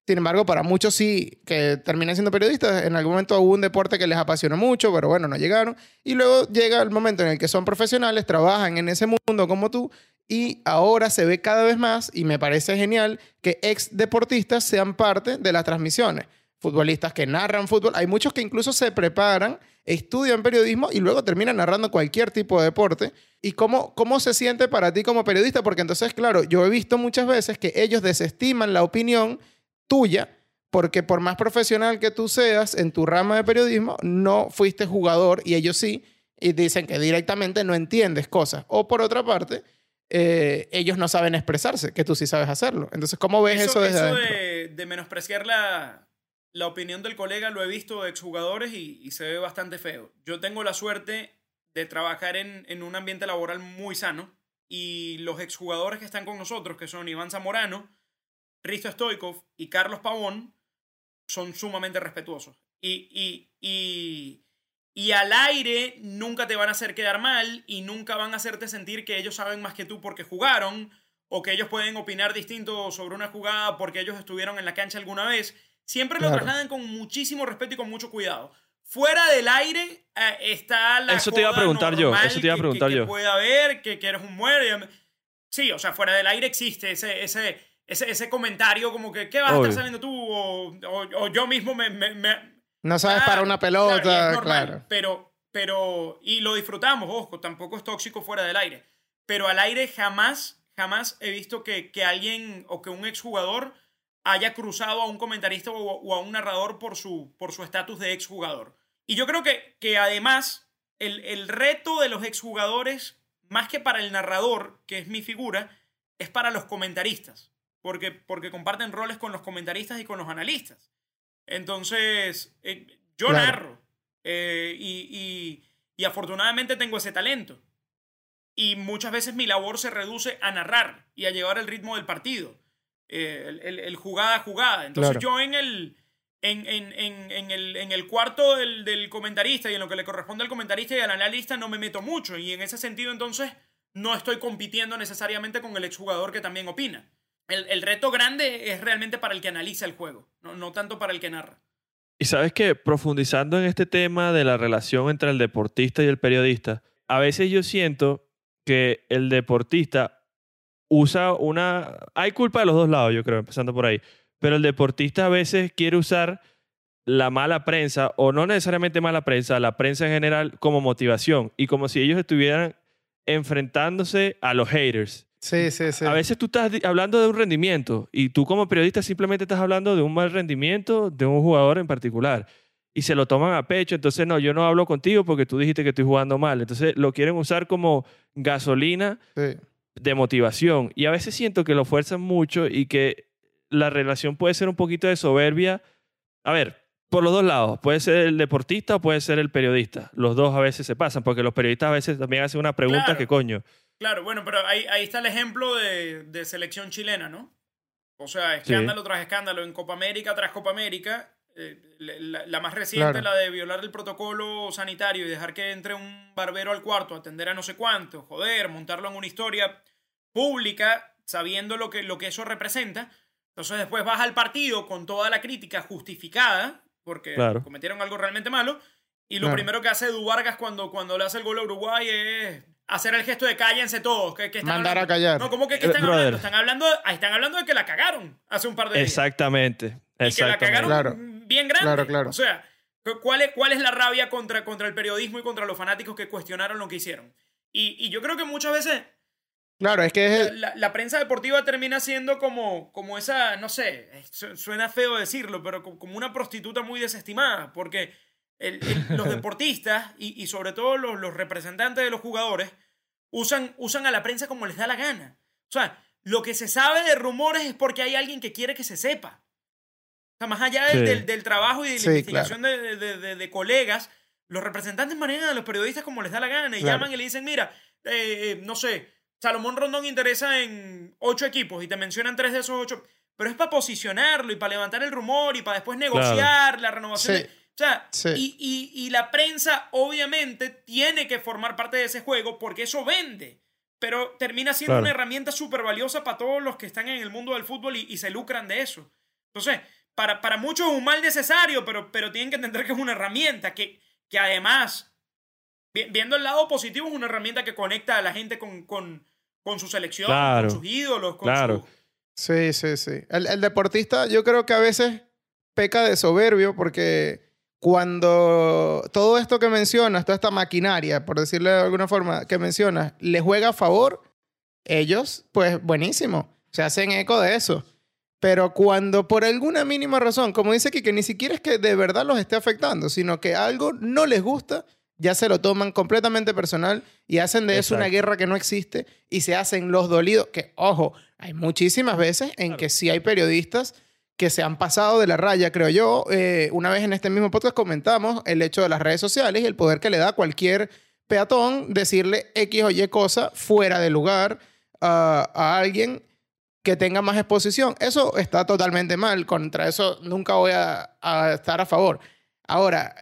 Sin embargo, para muchos sí que terminan siendo periodistas, en algún momento hubo un deporte que les apasionó mucho, pero bueno, no llegaron. Y luego llega el momento en el que son profesionales, trabajan en ese mundo como tú, y ahora se ve cada vez más, y me parece genial, que ex deportistas sean parte de las transmisiones. Futbolistas que narran fútbol, hay muchos que incluso se preparan, estudian periodismo y luego terminan narrando cualquier tipo de deporte. ¿Y cómo, cómo se siente para ti como periodista? Porque entonces, claro, yo he visto muchas veces que ellos desestiman la opinión tuya, porque por más profesional que tú seas en tu rama de periodismo, no fuiste jugador y ellos sí, y dicen que directamente no entiendes cosas. O por otra parte, eh, ellos no saben expresarse, que tú sí sabes hacerlo. Entonces, ¿cómo ves eso, desde eso adentro? de, de menospreciar la, la opinión del colega lo he visto de exjugadores y, y se ve bastante feo. Yo tengo la suerte de trabajar en, en un ambiente laboral muy sano y los exjugadores que están con nosotros, que son Iván Zamorano, Risto Stoikov y Carlos Pavón, son sumamente respetuosos. Y, y, y, y al aire nunca te van a hacer quedar mal y nunca van a hacerte sentir que ellos saben más que tú porque jugaron o que ellos pueden opinar distinto sobre una jugada porque ellos estuvieron en la cancha alguna vez, siempre lo Claro. trasladan con muchísimo respeto y con mucho cuidado. Fuera del aire eh, está la Eso te iba a preguntar yo, eso te iba a que- preguntar que, que yo. puede haber, que, que eres un muerto. Sí, o sea, fuera del aire existe ese, ese, ese, ese comentario como que, ¿qué vas a Obvio. estar saliendo tú? O, o- o yo mismo me... me- me- No sabes para una pelota, claro, es claro. normal, Pero, pero, y lo disfrutamos, ojo, tampoco es tóxico fuera del aire. Pero al aire jamás, jamás he visto que, que alguien o que un exjugador haya cruzado a un comentarista o, o a un narrador por su por su estatus de exjugador. Y yo creo que, que además el, el reto de los exjugadores, más que para el narrador, que es mi figura, es para los comentaristas. Porque, porque comparten roles con los comentaristas y con los analistas. Entonces, eh, yo Claro. narro eh, y, y- y afortunadamente tengo ese talento. Y muchas veces mi labor se reduce a narrar y a llevar el ritmo del partido, eh, el, el- el jugada a jugada. Entonces Claro. yo en el, en, en- en- en el, en el cuarto del, del comentarista y en lo que le corresponde al comentarista y al analista no me meto mucho. Y en ese sentido entonces no estoy compitiendo necesariamente con el exjugador que también opina. El, reto grande es realmente para el que analiza el juego, no, no tanto para el que narra. Y sabes que profundizando en este tema de la relación entre el deportista y el periodista, a veces yo siento que el deportista usa una... Hay culpa de los dos lados, yo creo, empezando por ahí. Pero el deportista a veces quiere usar la mala prensa, o no necesariamente mala prensa, la prensa en general como motivación. Y como si ellos estuvieran enfrentándose a los haters. Sí, sí, sí. A veces tú estás hablando de un rendimiento y tú como periodista simplemente estás hablando de un mal rendimiento de un jugador en particular y se lo toman a pecho. Entonces, no, yo no hablo contigo porque tú dijiste que estoy jugando mal. Entonces, lo quieren usar como gasolina Sí. de motivación y a veces siento que lo fuerzan mucho y que la relación puede ser un poquito de soberbia. A ver, por los dos lados, puede ser el deportista o puede ser el periodista. Los dos a veces se pasan porque los periodistas a veces también hacen una pregunta Claro. que coño. Claro, bueno, pero ahí, ahí está el ejemplo de, de selección chilena, ¿no? O sea, escándalo tras escándalo en Copa América tras Copa América. eh, la, la más reciente, Claro. la de violar el protocolo sanitario y dejar que entre un barbero al cuarto atender a no sé cuánto, joder, montarlo en una historia pública, sabiendo lo que, lo que eso representa. Entonces después vas al partido con toda la crítica justificada, porque Claro. cometieron algo realmente malo, y lo Claro. primero que hace Edu Vargas cuando, cuando le hace el gol a Uruguay es hacer el gesto de cállense todos. Que, que están Mandar a hablando". callar. No, ¿cómo que, que están brother. hablando? Están hablando, están hablando de que la cagaron hace un par de días. Exactamente. Y que la Exactamente. cagaron Claro. bien grande. Claro, claro. O sea, cu- ¿cuál es, ¿cuál es la rabia contra, contra el periodismo y contra los fanáticos que cuestionaron lo que hicieron? Y, y yo creo que muchas veces Claro, es que es el- la, la prensa deportiva termina siendo como, como esa, no sé, su- suena feo decirlo, pero co- como una prostituta muy desestimada, porque el- el- los deportistas y, y sobre todo los, los representantes de los jugadores usan, usan a la prensa como les da la gana. O sea, lo que se sabe de rumores es porque hay alguien que quiere que se sepa. O sea, más allá del, Sí. del- del trabajo y de la Sí, investigación de, de- de- de colegas, los representantes manejan a los periodistas como les da la gana y Claro. llaman y le dicen, mira, eh, no sé, Salomón Rondón interesa en ocho equipos y te mencionan tres de esos ocho, pero es para posicionarlo y para levantar el rumor y para después negociar la renovación. Sí. O sea, Sí. y, y- y la prensa obviamente tiene que formar parte de ese juego porque eso vende. Pero termina siendo Claro. una herramienta súper valiosa para todos los que están en el mundo del fútbol y, y se lucran de eso. Entonces, para, para muchos es un mal necesario, pero, pero tienen que entender que es una herramienta que, que además, vi- viendo el lado positivo, es una herramienta que conecta a la gente con, con, con su selección, Claro. con sus ídolos, con Claro. su... Sí, sí, sí. El, el deportista yo creo que a veces peca de soberbio porque cuando todo esto que mencionas, toda esta maquinaria, por decirle de alguna forma, que mencionas, le juega a favor, ellos, pues buenísimo, se hacen eco de eso. Pero cuando por alguna mínima razón, como dice aquí, que ni siquiera es que de verdad los esté afectando, sino que algo no les gusta, ya se lo toman completamente personal y hacen de eso una guerra que no existe y se hacen los dolidos. Que, ojo, hay muchísimas veces en Claro. que sí hay periodistas que se han pasado de la raya, creo yo. Eh, una vez en este mismo podcast comentamos el hecho de las redes sociales y el poder que le da a cualquier peatón decirle X o Y cosa fuera de lugar a- a alguien que tenga más exposición. Eso está totalmente mal. Contra eso nunca voy a, a estar a favor. Ahora,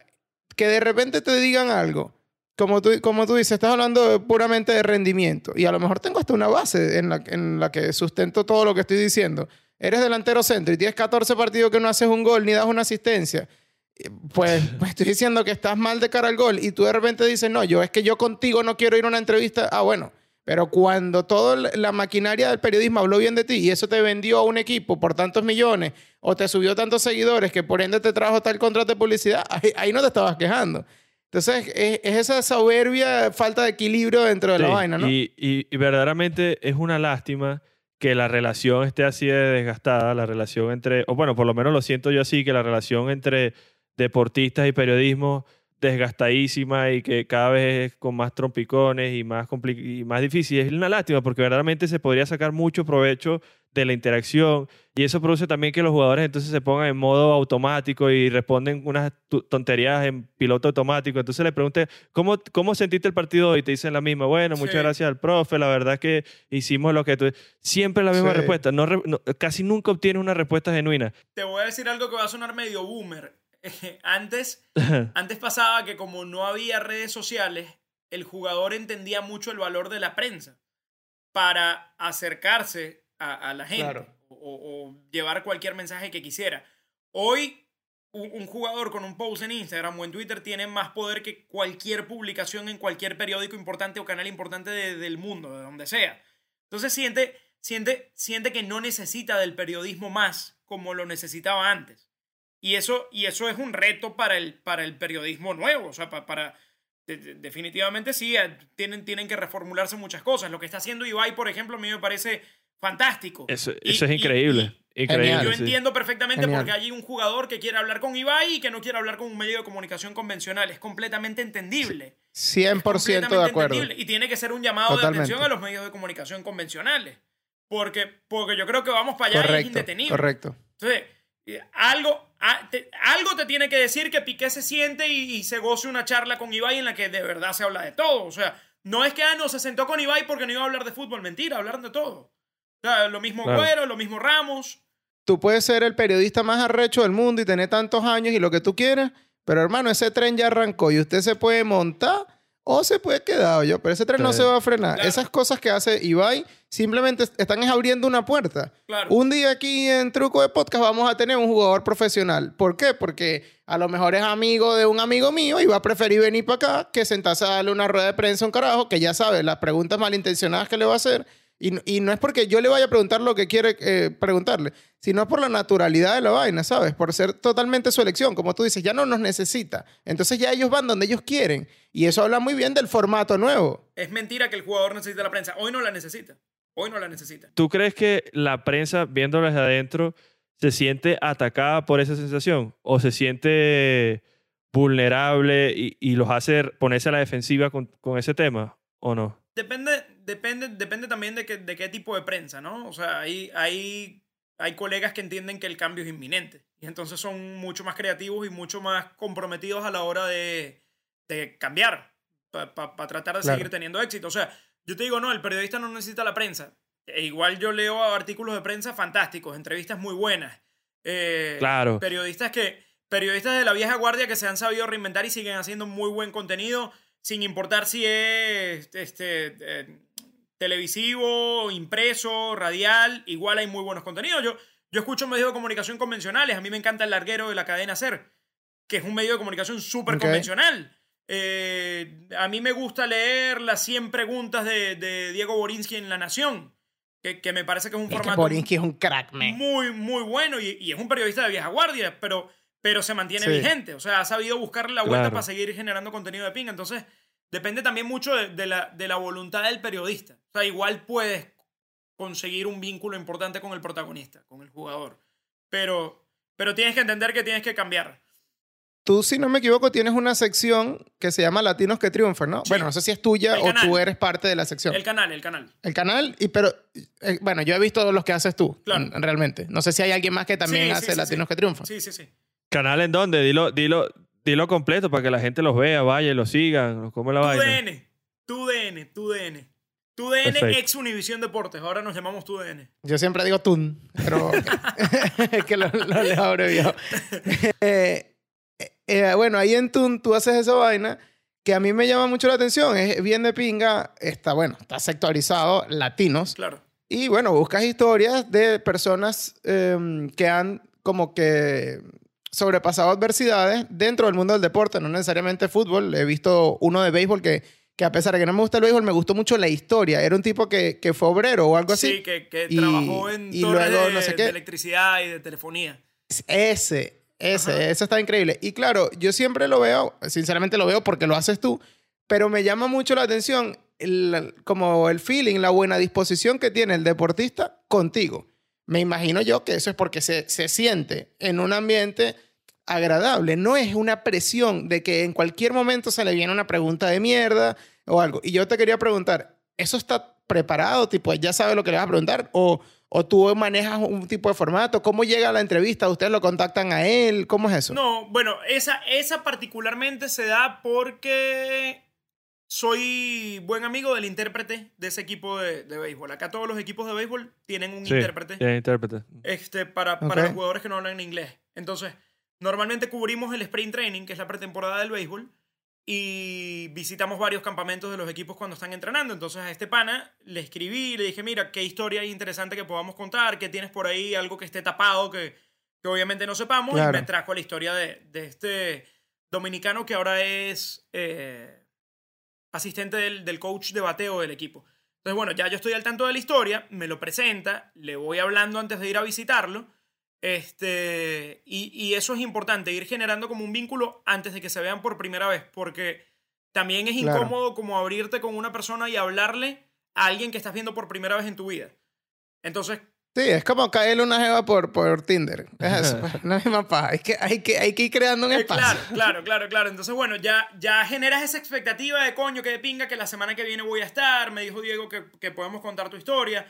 que de repente te digan algo como tú, como tú dices, estás hablando puramente de rendimiento. Y a lo mejor tengo hasta una base en la, en la que sustento todo lo que estoy diciendo. Eres delantero centro y tienes 14 partidos que no haces un gol ni das una asistencia. Pues, pues estoy diciendo que estás mal de cara al gol y tú de repente dices, no, yo es que yo contigo no quiero ir a una entrevista. Ah, bueno. Pero cuando toda la maquinaria del periodismo habló bien de ti y eso te vendió a un equipo por tantos millones o te subió tantos seguidores que por ende te trajo tal contrato de publicidad, ahí, no te estabas quejando. Entonces, es, esa soberbia falta de equilibrio dentro de la vaina, ¿no? Y, y, verdaderamente es una lástima que la relación esté así de desgastada, la relación entre, o bueno, por lo menos lo siento yo así, que la relación entre deportistas y periodismo desgastadísima y que cada vez es con más trompicones y más, y más difícil. Es una lástima porque verdaderamente se podría sacar mucho provecho de la interacción y eso produce también que los jugadores entonces se pongan en modo automático y responden unas tonterías en piloto automático. Entonces le pregunté, ¿cómo, cómo sentiste el partido hoy? Te dicen la misma, bueno, muchas gracias al profe, la verdad es que hicimos lo que tú... Siempre la misma respuesta, no, casi nunca obtienes una respuesta genuina. Te voy a decir algo que va a sonar medio boomer antes, antes pasaba que como no había redes sociales, el jugador entendía mucho el valor de la prensa para acercarse a, la gente o, llevar cualquier mensaje que quisiera. Hoy, un, jugador con un post en Instagram o en Twitter tiene más poder que cualquier publicación en cualquier periódico importante o canal importante del mundo, de donde sea. Entonces siente, siente, siente que no necesita del periodismo más como lo necesitaba antes. Y eso, y eso es un reto para el, para el periodismo nuevo. O sea, para, definitivamente sí, eh, tienen, tienen que reformularse muchas cosas. Lo que está haciendo Ibai, por ejemplo, a mí me parece fantástico. Eso, es increíble. yo entiendo perfectamente porque hay un jugador que quiere hablar con Ibai y que no quiere hablar con un medio de comunicación convencional. Es completamente entendible. 100% de acuerdo. Y tiene que ser un llamado de atención a los medios de comunicación convencionales. Porque, porque yo creo que vamos para allá y es indetenible. Correcto. Entonces, algo, algo te tiene que decir que Piqué se siente y, se goce una charla con Ibai en la que de verdad se habla de todo. O sea, no es que ah, no se sentó con Ibai porque no iba a hablar de fútbol. Mentira, hablar de todo. O sea, lo mismo Güero, lo mismo Ramos. Tú puedes ser el periodista más arrecho del mundo y tener tantos años y lo que tú quieras, pero hermano, ese tren ya arrancó y usted se puede montar o se puede quedar yo, pero ese tren no se va a frenar. Esas cosas que hace Ibai simplemente están abriendo una puerta. Un día aquí en Truco de Podcast vamos a tener un jugador profesional. ¿Por qué? Porque a lo mejor es amigo de un amigo mío y va a preferir venir para acá que sentarse a darle una rueda de prensa a un carajo que ya sabe las preguntas malintencionadas que le va a hacer y, no es porque yo le vaya a preguntar lo que quiere eh, preguntarle, sino por la naturalidad de la vaina, ¿sabes? Por ser totalmente su elección. Como tú dices, ya no nos necesita. Entonces ya ellos van donde ellos quieren. Y eso habla muy bien del formato nuevo. Es mentira que el jugador necesita la prensa. Hoy no la necesita. Hoy no la necesita. ¿Tú crees que la prensa, viéndola desde adentro, se siente atacada por esa sensación? ¿O se siente vulnerable y, los hace ponerse a la defensiva con, con ese tema? ¿O no? Depende, depende, depende también de qué, de qué tipo de prensa, ¿no? O sea, hay, hay, hay colegas que entienden que el cambio es inminente y entonces son mucho más creativos y mucho más comprometidos a la hora de, de cambiar para tratar de seguir teniendo éxito. O sea, yo te digo, no, el periodista no necesita la prensa. E igual yo leo artículos de prensa fantásticos, entrevistas muy buenas. Eh, claro. Periodistas que periodistas de la vieja guardia que se han sabido reinventar y siguen haciendo muy buen contenido sin importar si es este, eh, televisivo, impreso, radial, igual hay muy buenos contenidos. Yo, yo escucho medios de comunicación convencionales, a mí me encanta el larguero de la cadena SER, que es un medio de comunicación súper convencional. Eh, a mí me gusta leer las 100 preguntas de, Diego Borinsky en La Nación, que, que me parece que es un formato... Borinsky es un crack, Muy, muy bueno y, y, es un periodista de vieja guardia, pero pero se mantiene vigente. O sea, ha sabido buscarle la vuelta para seguir generando contenido de ping. Entonces, depende también mucho de, la, de la voluntad del periodista. O sea, igual puedes conseguir un vínculo importante con el protagonista, con el jugador. Pero, pero tienes que entender que tienes que cambiar. Tú, si no me equivoco, tienes una sección que se llama Latinos que Triunfan, ¿no? Bueno, no sé si es tuya o tú eres parte de la sección. El canal, el canal. El canal, y pero, eh, bueno, yo he visto todos los que haces tú, realmente. No sé si hay alguien más que también hace Latinos que Triunfan. Sí, sí, sí. ¿Canal en dónde? Dilo, dilo, dilo completo para que la gente los vea, vaya y los sigan. ¿Cómo la vaina? DN, tu DN, tu DN. Tu DN ex Univisión Deportes. Ahora nos llamamos tu DN. Yo siempre digo TUN, pero que lo, lo leo abreviado. Eh, eh, bueno, ahí en TUN tú haces esa vaina que a mí me llama mucho la atención. Es bien de pinga, está, bueno, está sectorizado, latinos. Claro. Y bueno, buscas historias de personas em, que han como que sobrepasado adversidades dentro del mundo del deporte, no necesariamente fútbol. He visto uno de béisbol que, que a pesar de que no me gusta el béisbol, me gustó mucho la historia. Era un tipo que, que fue obrero o algo así. Sí, que, que Y- trabajó en y torres luego de, no sé qué. de electricidad y de telefonía. Ese, ese, Ajá. ese está increíble. Y claro, yo siempre lo veo, sinceramente lo veo porque lo haces tú, pero me llama mucho la atención el- como el feeling, la buena disposición que tiene el deportista contigo. Me imagino yo que eso es porque se, se siente en un ambiente agradable. No es una presión de que en cualquier momento se le viene una pregunta de mierda o algo. Y yo te quería preguntar, ¿eso está preparado? Tipo, ¿ya sabe lo que le vas a preguntar? ¿O, o tú manejas un tipo de formato? ¿Cómo llega la entrevista? ¿Ustedes lo contactan a él? ¿Cómo es eso? No, bueno, esa, esa particularmente se da porque soy buen amigo del intérprete de ese equipo de, de béisbol. Acá todos los equipos de béisbol tienen un Sí, intérprete intérprete. este, para, para los jugadores que no hablan inglés. Entonces, normalmente cubrimos el sprint training, que es la pretemporada del béisbol, y visitamos varios campamentos de los equipos cuando están entrenando. Entonces a este pana le escribí, le dije, mira, qué historia interesante que podamos contar, que tienes por ahí algo que esté tapado, que, que obviamente no sepamos, Claro. y me trajo la historia de, de este dominicano que ahora es eh, asistente del, del coach de bateo del equipo. Entonces, bueno, ya yo estoy al tanto de la historia, me lo presenta, le voy hablando antes de ir a visitarlo. Este, y, y eso es importante, ir generando como un vínculo antes de que se vean por primera vez, porque también es Claro. incómodo como abrirte con una persona y hablarle a alguien que estás viendo por primera vez en tu vida. Entonces, Sí, es como caerle una jeva por, por Tinder. Es eso, la misma paja. Hay que, hay, que, hay que ir creando un Eh, espacio. claro, claro, claro, claro. Entonces, bueno, ya, ya generas esa expectativa de coño, que de pinga, que la semana que viene voy a estar. Me dijo Diego que, que podemos contar tu historia.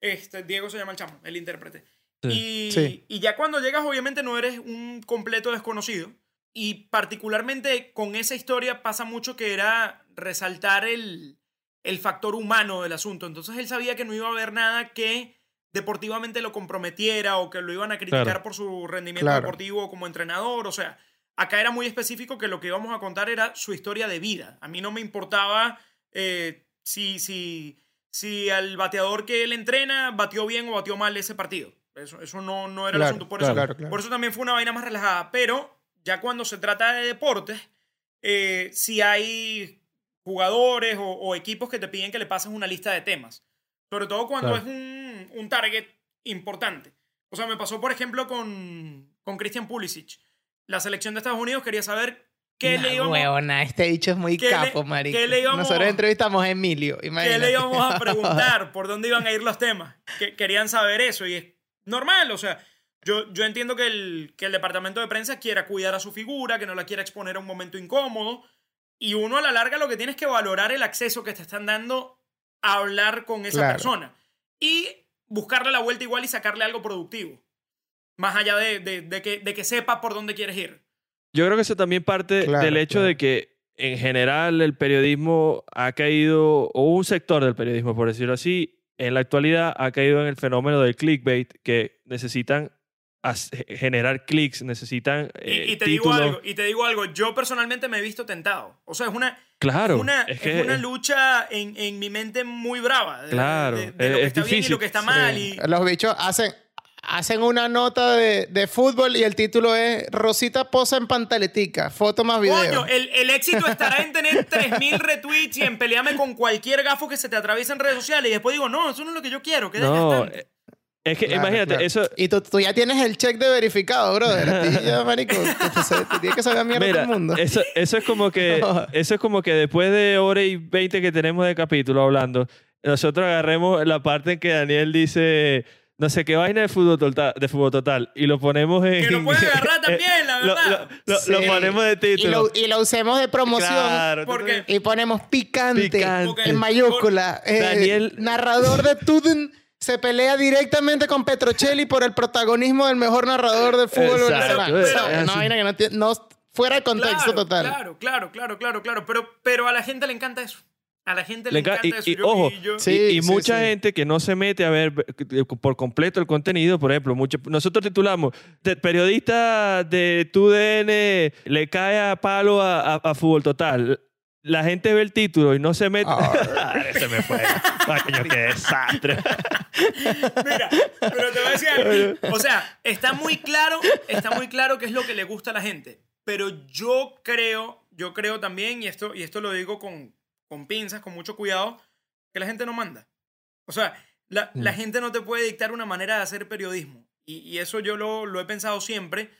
Este, Diego se llama el chamo, el intérprete. Sí. Y, Sí. y ya cuando llegas, obviamente no eres un completo desconocido. Y particularmente con esa historia pasa mucho que era resaltar el, el factor humano del asunto. Entonces él sabía que no iba a haber nada que deportivamente lo comprometiera o que lo iban a criticar Claro. por su rendimiento Claro. deportivo como entrenador. O sea, acá era muy específico que lo que íbamos a contar era su historia de vida. A mí no me importaba eh, si, si, si al bateador que él entrena batió bien o batió mal ese partido. Eso, eso no, no era el asunto. Por, claro, eso, claro, claro. por eso también fue una vaina más relajada. Pero ya cuando se trata de deportes, eh, si hay jugadores o, o equipos que te piden que le pases una lista de temas. Sobre todo cuando Claro. es un, un target importante. O sea, me pasó, por ejemplo, con, con Christian Pulisic. La selección de Estados Unidos quería saber qué le Nah, íbamos, huevona, este dicho es muy ¿Qué le- capo, marico. qué le íbamos- Nosotros entrevistamos a Emilio, qué imagínate. le íbamos a preguntar, por dónde iban a ir los temas. Que, querían saber eso y es normal, o sea, yo, yo entiendo que el, que el departamento de prensa quiera cuidar a su figura, que no la quiera exponer a un momento incómodo y uno a la larga lo que tiene es que valorar el acceso que te están dando a hablar con esa Claro. persona y buscarle la vuelta igual y sacarle algo productivo. Más allá de, de- de que, de que sepa por dónde quieres ir. Yo creo que eso también parte Claro, del hecho claro. de que en general el periodismo ha caído, o un sector del periodismo, por decirlo así, en la actualidad ha caído en el fenómeno del clickbait, que necesitan generar clics, necesitan Y, eh, y te digo algo, y te digo algo, yo personalmente me he visto tentado. O sea, es una, Claro, es una, es es que una lucha en, en mi mente muy brava. de- Claro, de, de lo es- que es está bien y lo que está Sí. mal. Y, Los bichos hacen, hacen una nota de, de fútbol y el título es Rosita posa en pantaletica, foto más video. Coño, el, el éxito estará en tener 3.000 retweets y en pelearme con cualquier gafo que se te atraviese en redes sociales. Y después digo, no, eso no es lo que yo quiero. Qué no, eh, es que Claro, imagínate, claro. eso, Y tú, tú ya tienes el check de verificado, brother. A ti ya, marico, te, te- te tiene que saber mierda todo Mira, el mundo. Eso, eso es como que eso es como que después de hora y 20 que tenemos de capítulo hablando, nosotros agarremos la parte en que Daniel dice no sé qué vaina de fútbol total, de fútbol total y lo ponemos en Que lo pueden agarrar también, la lo- verdad. Lo, lo- lo Sí. ponemos de Y título. lo, y lo usemos de promoción. Claro, Porque- Y ponemos picante, Picante. en mayúscula. Eh, Daniel- Narrador de Tuden se pelea directamente con Petrocelli por el protagonismo del mejor narrador de fútbol Exacto, venezolano. pero- O sea, pero- una vaina que no, tiene- no- fuera de contexto claro, total. Claro, claro, claro, claro, claro. Pero, pero a la gente le encanta eso. A la gente Le le, encanta- encanta y- eso. y Yo- ojo, y yo- Sí, y, y sí, mucha sí. gente que no se mete a ver eh, por completo el contenido, por ejemplo, mucho- nosotros titulamos, "Te- periodista de TUDN le cae a palo a, a- a Fútbol Total. la gente ve el título y no se mete. Ah. se me fue. Ay, coño, qué desastre. Mira, pero te voy a decir algo. O sea, está muy claro, está muy claro qué es lo que le gusta a la gente. Pero yo creo, yo creo también, y esto, y esto lo digo con, con pinzas, con mucho cuidado, que la gente no manda. O sea, la, la gente no te puede dictar una manera de hacer periodismo. Y, y eso yo lo, lo he pensado siempre.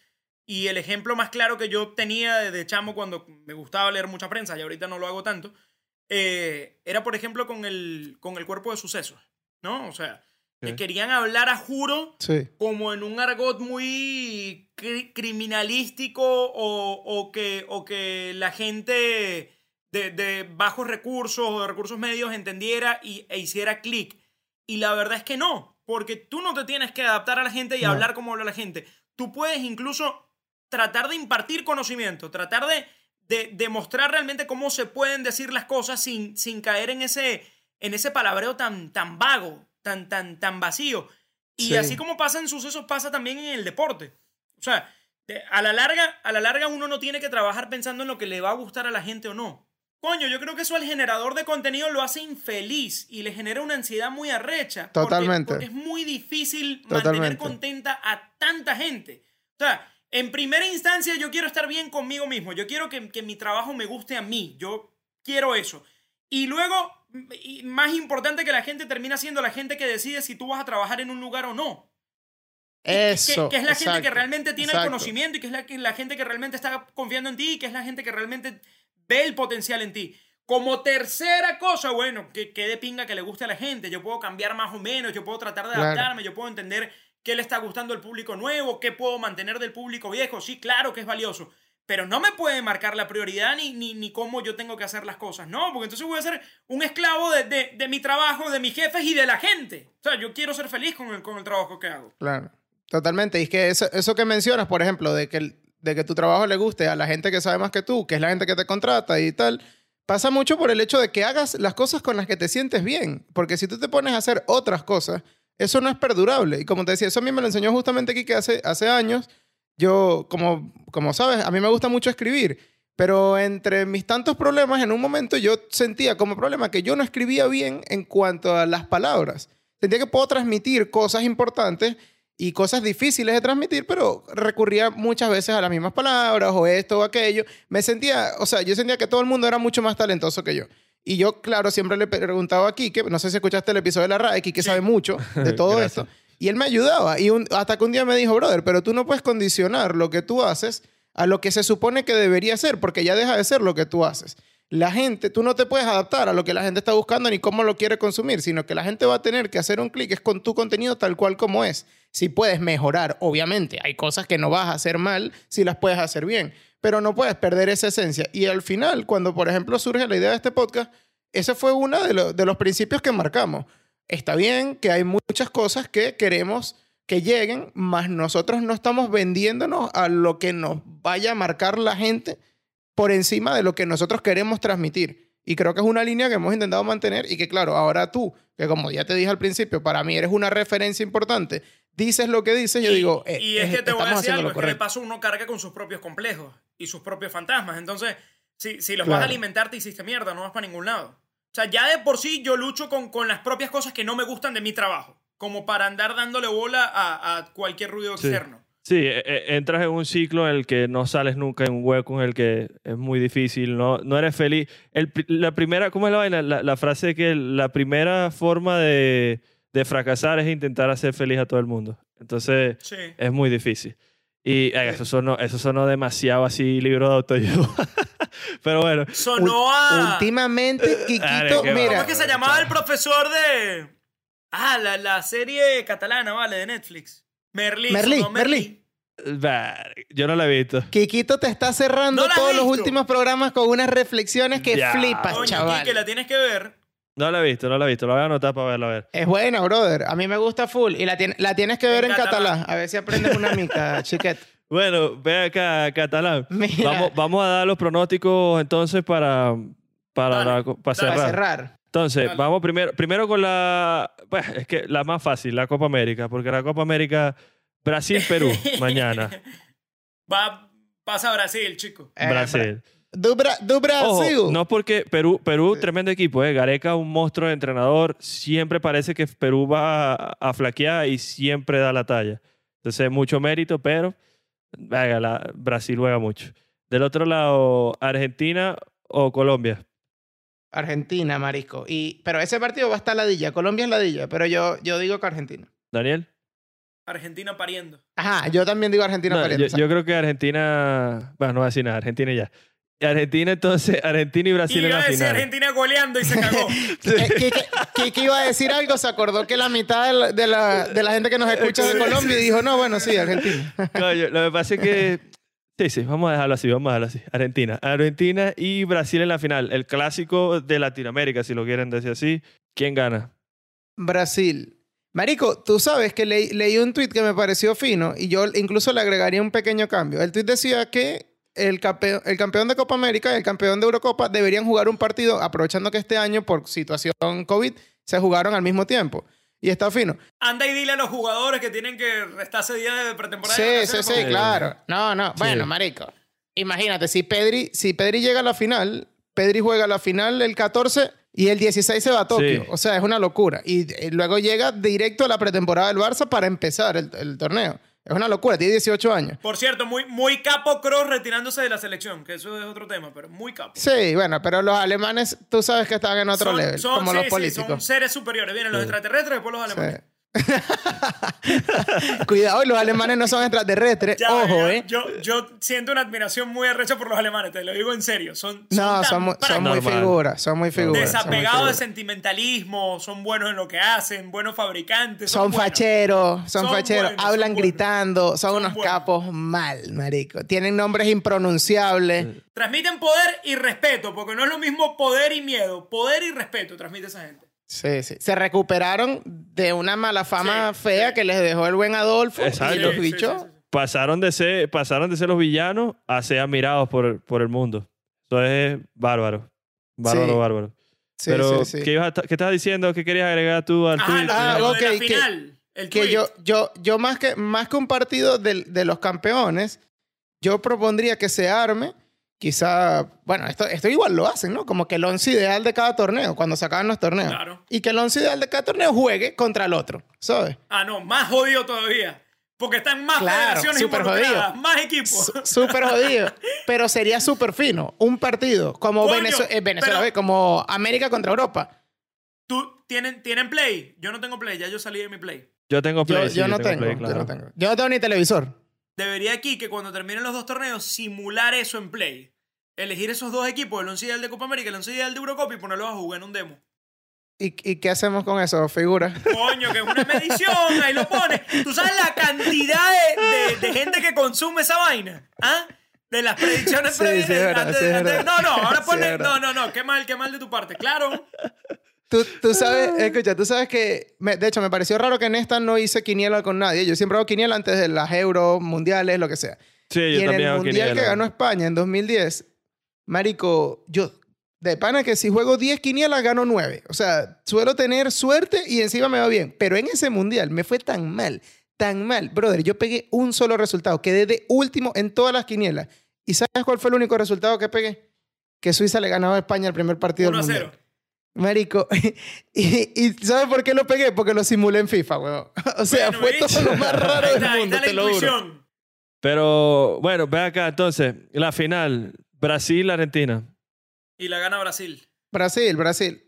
Y el ejemplo más claro que yo tenía desde chamo cuando me gustaba leer mucha prensa, y ahorita no lo hago tanto, eh, era por ejemplo con el, con el cuerpo de sucesos, ¿no? O sea, que Ok. querían hablar a juro Sí. como en un argot muy cri- criminalístico o, o que, o que la gente de, de bajos recursos o de recursos medios entendiera y, e hiciera clic. Y la verdad es que no, porque tú no te tienes que adaptar a la gente y No. hablar como habla la gente. Tú puedes incluso tratar de impartir conocimiento, tratar de, de, de mostrar realmente cómo se pueden decir las cosas sin, sin caer en ese, en ese palabreo tan, tan vago, tan, tan, tan vacío. Y Sí. así como pasa en sucesos, pasa también en el deporte. O sea, a la, larga, a la larga uno no tiene que trabajar pensando en lo que le va a gustar a la gente o no. Coño, yo creo que eso al generador de contenido lo hace infeliz y le genera una ansiedad muy arrecha. Totalmente. Porque, es muy difícil mantener contenta a tanta gente. O sea, en primera instancia yo quiero estar bien conmigo mismo. Yo quiero que, que mi trabajo me guste a mí. Yo quiero eso. Y luego, y más importante que la gente termina siendo la gente que decide si tú vas a trabajar en un lugar o no. Eso. Que, que es la gente que realmente tiene el conocimiento y que es la, que- la gente que realmente está confiando en ti y que es la gente que realmente ve el potencial en ti. Como tercera cosa, bueno, que, que de pinga que le guste a la gente. Yo puedo cambiar más o menos, yo puedo tratar de Claro. adaptarme, yo puedo entender qué le está gustando al público nuevo, qué puedo mantener del público viejo. Sí, claro que es valioso. Pero no me puede marcar la prioridad ni, ni, ni cómo yo tengo que hacer las cosas. No, porque entonces voy a ser un esclavo de, de, de mi trabajo, de mis jefes y de la gente. O sea, yo quiero ser feliz con el, con el trabajo que hago. Claro, totalmente. Y es que eso, eso que mencionas, por ejemplo, de que, el- de que tu trabajo le guste a la gente que sabe más que tú, que es la gente que te contrata y tal, pasa mucho por el hecho de que hagas las cosas con las que te sientes bien. Porque si tú te pones a hacer otras cosas, eso no es perdurable. Y como te decía, eso a mí me lo enseñó justamente aquí hace, hace años. Yo, como, como sabes, a mí me gusta mucho escribir. Pero entre mis tantos problemas, en un momento yo sentía como problema que yo no escribía bien en cuanto a las palabras. Sentía que puedo transmitir cosas importantes y cosas difíciles de transmitir, pero recurría muchas veces a las mismas palabras o esto o aquello. Me sentía, o sea, yo sentía que todo el mundo era mucho más talentoso que yo. Y yo, claro, siempre le preguntaba a Kike, no sé si escuchaste el episodio de la RAE, Kike sabe mucho de todo esto. Y él me ayudaba. Y un- hasta que un día me dijo, brother, pero tú no puedes condicionar lo que tú haces a lo que se supone que debería ser, porque ya deja de ser lo que tú haces. La gente, tú no te puedes adaptar a lo que la gente está buscando ni cómo lo quiere consumir, sino que la gente va a tener que hacer un clic es con tu contenido tal cual como es. Si puedes mejorar, obviamente, hay cosas que no vas a hacer mal si las puedes hacer bien, pero no puedes perder esa esencia. Y al final, cuando por ejemplo surge la idea de este podcast, ese fue uno de, lo- de los principios que marcamos. Está bien que hay muchas cosas que queremos que lleguen, mas nosotros no estamos vendiéndonos a lo que nos vaya a marcar la gente por encima de lo que nosotros queremos transmitir. Y creo que es una línea que hemos intentado mantener y que, claro, ahora tú, que como ya te dije al principio, para mí eres una referencia importante, dices lo que dices, yo Y- digo, eh, y es eh, que te voy a decir algo, es que de paso uno carga con sus propios complejos y sus propios fantasmas. Entonces, si, si los vas Claro. a alimentar, te hiciste mierda, no vas para ningún lado. O sea, ya de por sí yo lucho con, con las propias cosas que no me gustan de mi trabajo, como para andar dándole bola a, a cualquier ruido Sí. externo. Sí, e- e- entras en un ciclo en el que no sales nunca, en un hueco en el que es muy difícil, no, no eres feliz. El, la primera, ¿cómo es la vaina? La, la frase que la primera forma de, de fracasar es intentar hacer feliz a todo el mundo. Entonces, Sí. es muy difícil. Y ay, eso, sonó, eso sonó demasiado así, libro de autoayuda. Pero bueno, Sonó a... Últimamente, Kikito, mira, ¿Cómo es que se llamaba el profesor de... Ah, la, la serie catalana, vale, de Netflix. Merlí. Merlí, sonó Merlí. bah, yo no la he visto. Kikito te está cerrando ¿No todos los últimos programas con unas reflexiones que Ya. flipas, chaval. que la tienes que ver. No la he visto, no la he visto. La voy a anotar para verla a ver. Es buena, brother. A mí me gusta full. Y la, tien- la tienes que ver En en, catalán. catalán. A ver si aprendes una mica, chiquet. Bueno, ve acá, Catalán. Mira. Vamos, vamos a dar los pronósticos entonces para, para, Dale, la co- para cerrar. Para cerrar. Entonces, Dale. vamos primero, primero con la. Pues, es que la más fácil, la Copa América, porque la Copa América, Brasil-Perú, mañana. Va, pasa a Brasil, chico. Eh, Brasil. Do, Bra- do Brasil. Ojo, no porque Perú, Perú tremendo equipo, ¿eh? Gareca, un monstruo de entrenador. Siempre parece que Perú va a, a flaquear y siempre da la talla. Entonces, mucho mérito, pero venga, la- Brasil juega mucho. Del otro lado, Argentina o Colombia. Argentina, marisco. Y, pero ese partido va a estar ladilla. Colombia es ladilla, pero yo, yo digo que Argentina. Daniel. Argentina pariendo. Ajá, yo también digo Argentina No, pariendo. yo, yo creo que Argentina. Bueno, no voy a decir nada, Argentina ya. Argentina, entonces, Argentina y Brasil Y en iba la a decir final. Argentina goleando y se cagó. Eh, Kike, Kike iba a decir algo, se acordó que la mitad de la, de la, de la gente que nos escucha es de Colombia y dijo, no, bueno, sí, Argentina. Coño, lo que pasa es que. Sí, sí, vamos a dejarlo así, vamos a dejarlo así. Argentina. Argentina y Brasil en la final. El clásico de Latinoamérica, si lo quieren decir así. ¿Quién gana? Brasil. Marico, tú sabes que leí, leí un tweet que me pareció fino y yo incluso le agregaría un pequeño cambio. El tweet decía que el, campe- el campeón de Copa América y el campeón de Eurocopa deberían jugar un partido, aprovechando que este año, por situación COVID, se jugaron al mismo tiempo. Y está fino. Anda y dile a los jugadores que tienen que restarse días de pretemporada. de Sí, sí, sí, porque- claro. No, no. Bueno, marico. Imagínate, si Pedri, si Pedri llega a la final, Pedri juega la final el 14 y el 16 se va a Tokio. Sí. O sea, es una locura. Y, eh, luego llega directo a la pretemporada del Barça para empezar el, el torneo. Es una locura. Tiene 18 años. Por cierto, muy, muy capo Cross retirándose de la selección, que eso es otro tema, pero muy capo. Sí, bueno, pero los alemanes, tú sabes que están en otro Son- level, son- como sí, los sí, políticos. son seres superiores. Vienen los extraterrestres, después los alemanes. Cuidado, los alemanes no son extraterrestres. Ya, Ojo, ya, ¿eh? Yo, yo siento una admiración muy arrecha por los alemanes, te lo digo en serio. Son, No, son, muy- son muy figuras, son muy figuras. desapegados de sentimentalismo, son buenos en lo que hacen, buenos fabricantes. Son facheros, son, facheros, hablan gritando, son, unos capos mal, marico. Tienen nombres impronunciables. Transmiten poder y respeto, porque no es lo mismo poder y miedo. Poder y respeto transmite esa gente. Sí, sí. Se recuperaron de una mala fama Sí, fea sí. que les dejó el buen Adolfo Exacto. y los Sí, sí, bichos. sí, sí. Pasaron de ser, pasaron de ser los villanos a ser admirados por, por el mundo. Eso es bárbaro. Bárbaro, Sí. bárbaro. Sí, Pero, sí, sí. ¿qué, ibas a qué estabas diciendo? ¿Qué querías agregar tú al Ajá, tweet? Ah, de que- final. el que tweet. yo, yo, yo más que, más que un partido del- de, los campeones, yo propondría que se arme, quizá, bueno, esto, esto igual lo hacen, ¿no? Como que el once ideal de cada torneo, cuando se acaban los torneos. Claro. Y que el once ideal de cada torneo juegue contra el otro, ¿sabes? Ah, no, más jodido todavía. Porque están más Claro, federaciones súper involucradas, jodido. más equipos. Súper jodido. Pero sería súper fino. Un partido. Como Coño, Venezue- eh, Venezuela, pero- como América contra Europa. ¿Tú tienen, tienen Play? Yo no tengo Play, ya yo salí de mi Play. Yo tengo Yo, Play. sí, yo no tengo, Play, yo claro. no tengo. Yo no tengo ni televisor. Debería aquí que cuando terminen los dos torneos simular eso en Play. Elegir esos dos equipos, el once ideal de Copa América y el once ideal de Eurocopa y ponerlos a jugar en un demo. ¿Y, y qué hacemos con eso, figura? Coño, que es una medición, ahí lo pones. ¿Tú sabes la cantidad de, de- de gente que consume esa vaina? ¿Ah? De las predicciones Sí. No, no, ahora ponle. no, no, no, qué mal, qué mal de tu parte. Claro. Tú, tú sabes, escucha, tú sabes que, me- de hecho, me pareció raro que en esta no hice quiniela con nadie. Yo siempre hago quiniela antes de las euros, mundiales, lo que sea. Sí, yo y en también el hago mundial quiniela. que ganó España en 2010, marico, yo de pana que si juego 10 quinielas gano 9. O sea, suelo tener suerte y encima me va bien. Pero en ese mundial me fue tan mal, tan mal. Brother, yo pegué un solo resultado. Quedé de último en todas las quinielas. ¿Y sabes cuál fue el único resultado que pegué? Que Suiza le ganaba a España el primer partido 1 a del 0. mundial. Marico, y, y ¿sabes por qué lo pegué? Porque lo simulé en FIFA, weón. O sea, Bueno, fue todo lo más raro Ahí del está, ahí mundo, está la te lo juro. Pero bueno, ve acá entonces. La final. Brasil-Argentina. Y la gana Brasil. Brasil, Brasil.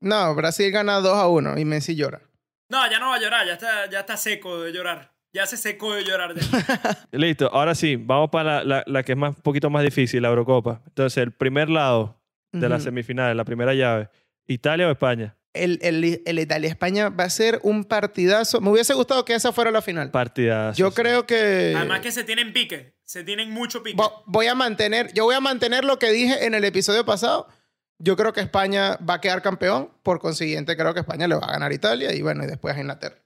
No, Brasil gana 2 a 1 y Messi llora. No, ya no va a llorar, ya está, ya está seco de llorar. Ya se secó de llorar. ya. Listo. Ahora sí, vamos para la, la- la que es más, un poquito más difícil, la Eurocopa. Entonces, el primer lado de la Ujú. semifinal, la primera llave. ¿Italia o España? El, el, el Italia-España va a ser un partidazo. Me hubiese gustado que esa fuera la final. Partidazo. Yo sí. creo que... Además que se tienen pique. Se tienen mucho pique. Vo- voy a mantener, yo voy a mantener lo que dije en el episodio pasado. Yo creo que España va a quedar campeón. Por consiguiente, creo que España le va a ganar a Italia y bueno, y después a Inglaterra.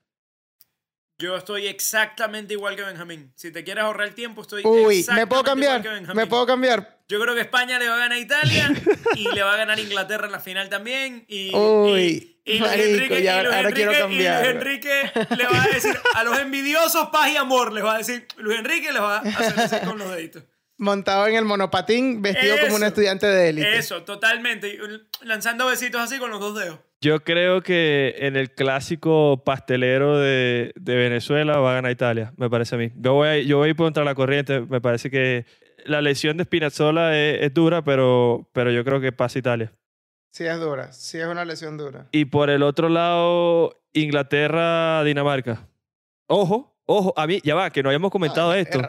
Yo estoy exactamente igual que Benjamín. Si te quieres ahorrar el tiempo, estoy Uy, ¿me exactamente puedo igual cambiar? que Benjamín. ¿Me puedo cambiar? Yo creo que España le va a ganar a Italia y le va a ganar a Inglaterra en la final también. Y, Uy, y, y Luis marico, Enrique, ya y Luis ahora quiero Enrique- y Luis cambiar. Enrique le va a decir a los envidiosos paz y amor, les va a decir, Luis Enrique les va a hacer así con los deditos. montado en el monopatín, vestido como un estudiante de élite. Eso, totalmente. Lanzando besitos así con los dos dedos. Yo creo que en el clásico pastelero de, de Venezuela va a ganar Italia, me parece a mí. Yo voy a, yo voy a ir contra la corriente, me parece que la lesión de Spinazzola es, es dura, pero, pero yo creo que pasa Italia. Sí es dura, sí es una lesión dura. Y por el otro lado, Inglaterra-Dinamarca. Ojo, ojo, a mí, ya va, que no habíamos comentado Ah, esto.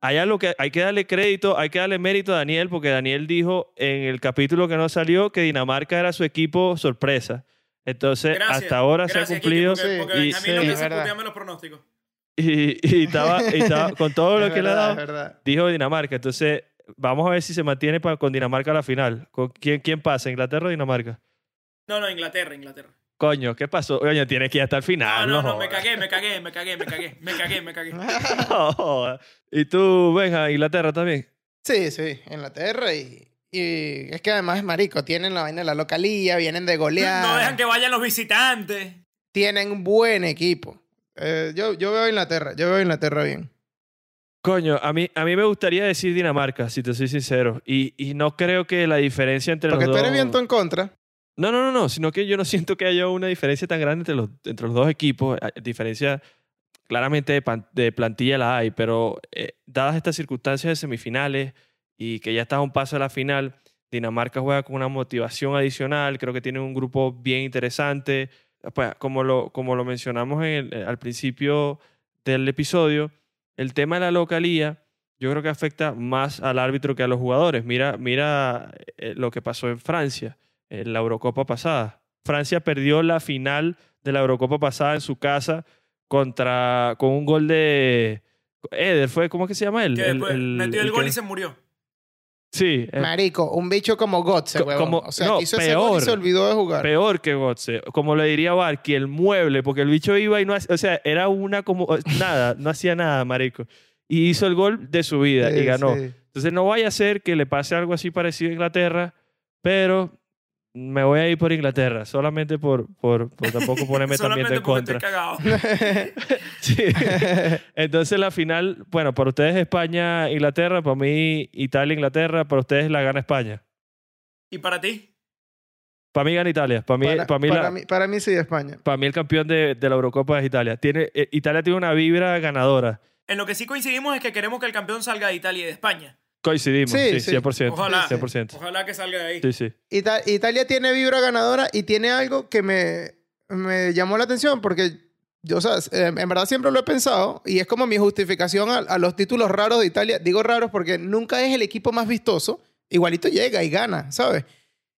Hay algo que hay que darle crédito, hay que darle mérito a Daniel, porque Daniel dijo en el capítulo que no salió que Dinamarca era su equipo sorpresa. Entonces, Gracias. hasta ahora Gracias, se ha Kiki, cumplido. porque, Sí, porque y- Benjamín sí, verdad. puteame los pronósticos. Y, y estaba, y estaba- con todo lo es que le ha dado, dijo Dinamarca. Entonces, vamos a ver si se mantiene con Dinamarca a la final. ¿Con quién, ¿Quién pasa? ¿Inglaterra o Dinamarca? No, no, Inglaterra, Inglaterra. Coño, ¿qué pasó? Coño, tienes que ir hasta el No, final. no, no, jodas. me cagué, me cagué, me cagué, me cagué, me cagué, me cagué. No y tú, venga, Inglaterra también. Sí, sí, Inglaterra y, y es que además es marico, tienen la vaina de la localía, vienen de golear, No dejan que vayan los visitantes. tienen un buen equipo. Eh, yo, yo veo a Inglaterra, yo veo a Inglaterra bien. Coño, a mí, a mí me gustaría decir Dinamarca, si te soy sincero. Y, y no creo que la diferencia entre Porque los tú dos... eres viento en contra. No, no, no, no, sino que yo no siento que haya una diferencia tan grande entre los, entre los dos equipos. Eh, Diferencia claramente de, pan- de plantilla la hay, pero eh, dadas estas circunstancias de semifinales y que ya estás a un paso de la final, Dinamarca juega con una motivación adicional, creo que tiene un grupo bien interesante. Pues, como, lo, como lo mencionamos en el- al principio del episodio, el tema de la localía yo creo que afecta más al árbitro que a los jugadores. Mira, mira eh, lo que pasó en Francia en la Eurocopa pasada. Francia perdió la final de la Eurocopa pasada en su casa contra con un gol de Eder fue cómo es que se llama él Que después metió el, el gol que- y se murió. Sí eh, Marico, un bicho como Gotze, huevón. como- o sea, no, hizo ese gol y se olvidó de jugar. peor que Gotze como le diría Barky el mueble porque el bicho iba y no hacía- o sea era una como nada no hacía nada marico y hizo el gol de su vida y ganó sí. entonces no vaya a ser que le pase algo así parecido a Inglaterra pero me voy a ir por Inglaterra solamente por por, por tampoco ponerme también porque contra. Sí. Entonces la final, bueno, para ustedes España, Inglaterra, para mí Italia, Inglaterra, para ustedes la gana España. ¿Y para ti? Para mí gana Italia. Para mí, para, para mí, para la- mí, para mí sí, España. para mí el campeón de, de la Eurocopa es Italia. Tiene, eh, Italia tiene una vibra ganadora. En lo que sí coincidimos es que queremos que el campeón salga de Italia y de España. Coincidimos, Sí, sí, sí. 100%. Ojalá. 100%. Ojalá que salga de ahí. Sí, sí. Ita- Italia tiene vibra ganadora y tiene algo que me, me llamó la atención porque yo, o sea, en verdad siempre lo he pensado y es como mi justificación a, a los títulos raros de Italia. Digo raros porque nunca es el equipo más vistoso, igualito llega y gana, ¿sabes?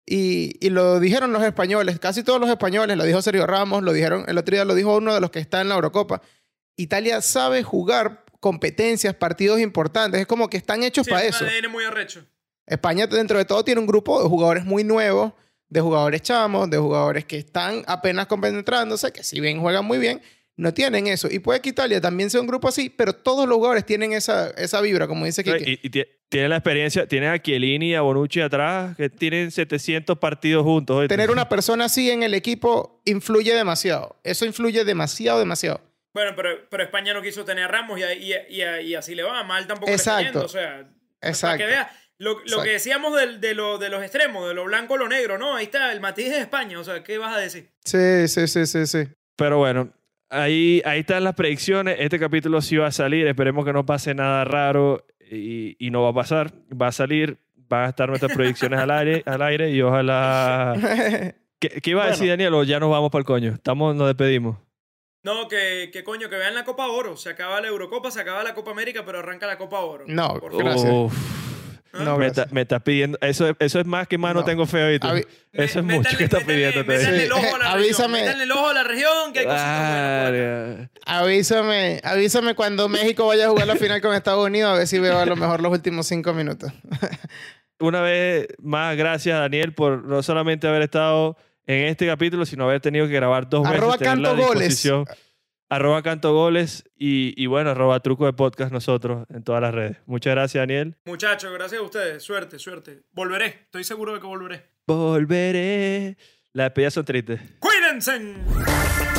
Y, y lo dijeron los españoles, casi todos los españoles, lo dijo Sergio Ramos, lo dijeron, el otro día lo dijo uno de los que está en la Eurocopa. Italia sabe jugar competencias, partidos importantes, es como que están hechos Sí, para eso. ADN muy arrecho. España, dentro de todo, tiene un grupo de jugadores muy nuevos, de jugadores chamos, de jugadores que están apenas compenetrándose, que si bien juegan muy bien, no tienen eso. Y puede que Italia también sea un grupo así, pero todos los jugadores tienen esa, esa vibra, como dice Kike. Y, y la experiencia, tiene a Chiellini y a Bonucci atrás, que tienen 700 partidos juntos. Tener una persona así en el equipo influye demasiado. Eso influye demasiado, demasiado. Bueno, pero, pero España no quiso tener a Ramos y, y, y, y así le va. Mal tampoco le está Exacto. yendo. O sea, para Exacto. que veas. Lo, lo Exacto. que decíamos de, lo, de los extremos, de lo blanco o lo negro, ¿no? Ahí está, el matiz de España. O sea, ¿qué vas a decir? Sí, sí, sí, sí, sí. Pero bueno, ahí, ahí están las predicciones. Este capítulo sí va a salir. Esperemos que no pase nada raro y, y no va a pasar. Va a salir. Van a estar nuestras predicciones al aire, al aire y ojalá... ¿Qué, qué iba a Bueno. decir Daniel? O ya nos vamos para el coño. Estamos, nos despedimos. No, que, que coño, que vean la Copa Oro. Se acaba la Eurocopa, se acaba la Copa América, pero arranca la Copa Oro. No, Por gracias. Uf, ¿Ah? No, me, está, me estás pidiendo... Eso, es- eso es más que mano No. tengo feo. Avi- Eso es mucho que estás pidiendo. el ojo a la Avísame. región. El ojo a la región, que hay buenas. Ah, Avísame, avísame cuando México vaya a jugar la final con Estados Unidos, a ver si veo a lo mejor los últimos cinco minutos. una vez más, gracias Daniel por no solamente haber estado en este capítulo, sino haber tenido que grabar dos Arroba veces. tener la Canto disposición. Arroba canto goles y, y bueno, arroba truco de podcast nosotros en todas las redes. Muchas gracias, Daniel. Muchachos, gracias a ustedes. Suerte, suerte. Volveré. Estoy seguro de que volveré. Volveré. Las despedidas son tristes. ¡Cuídense!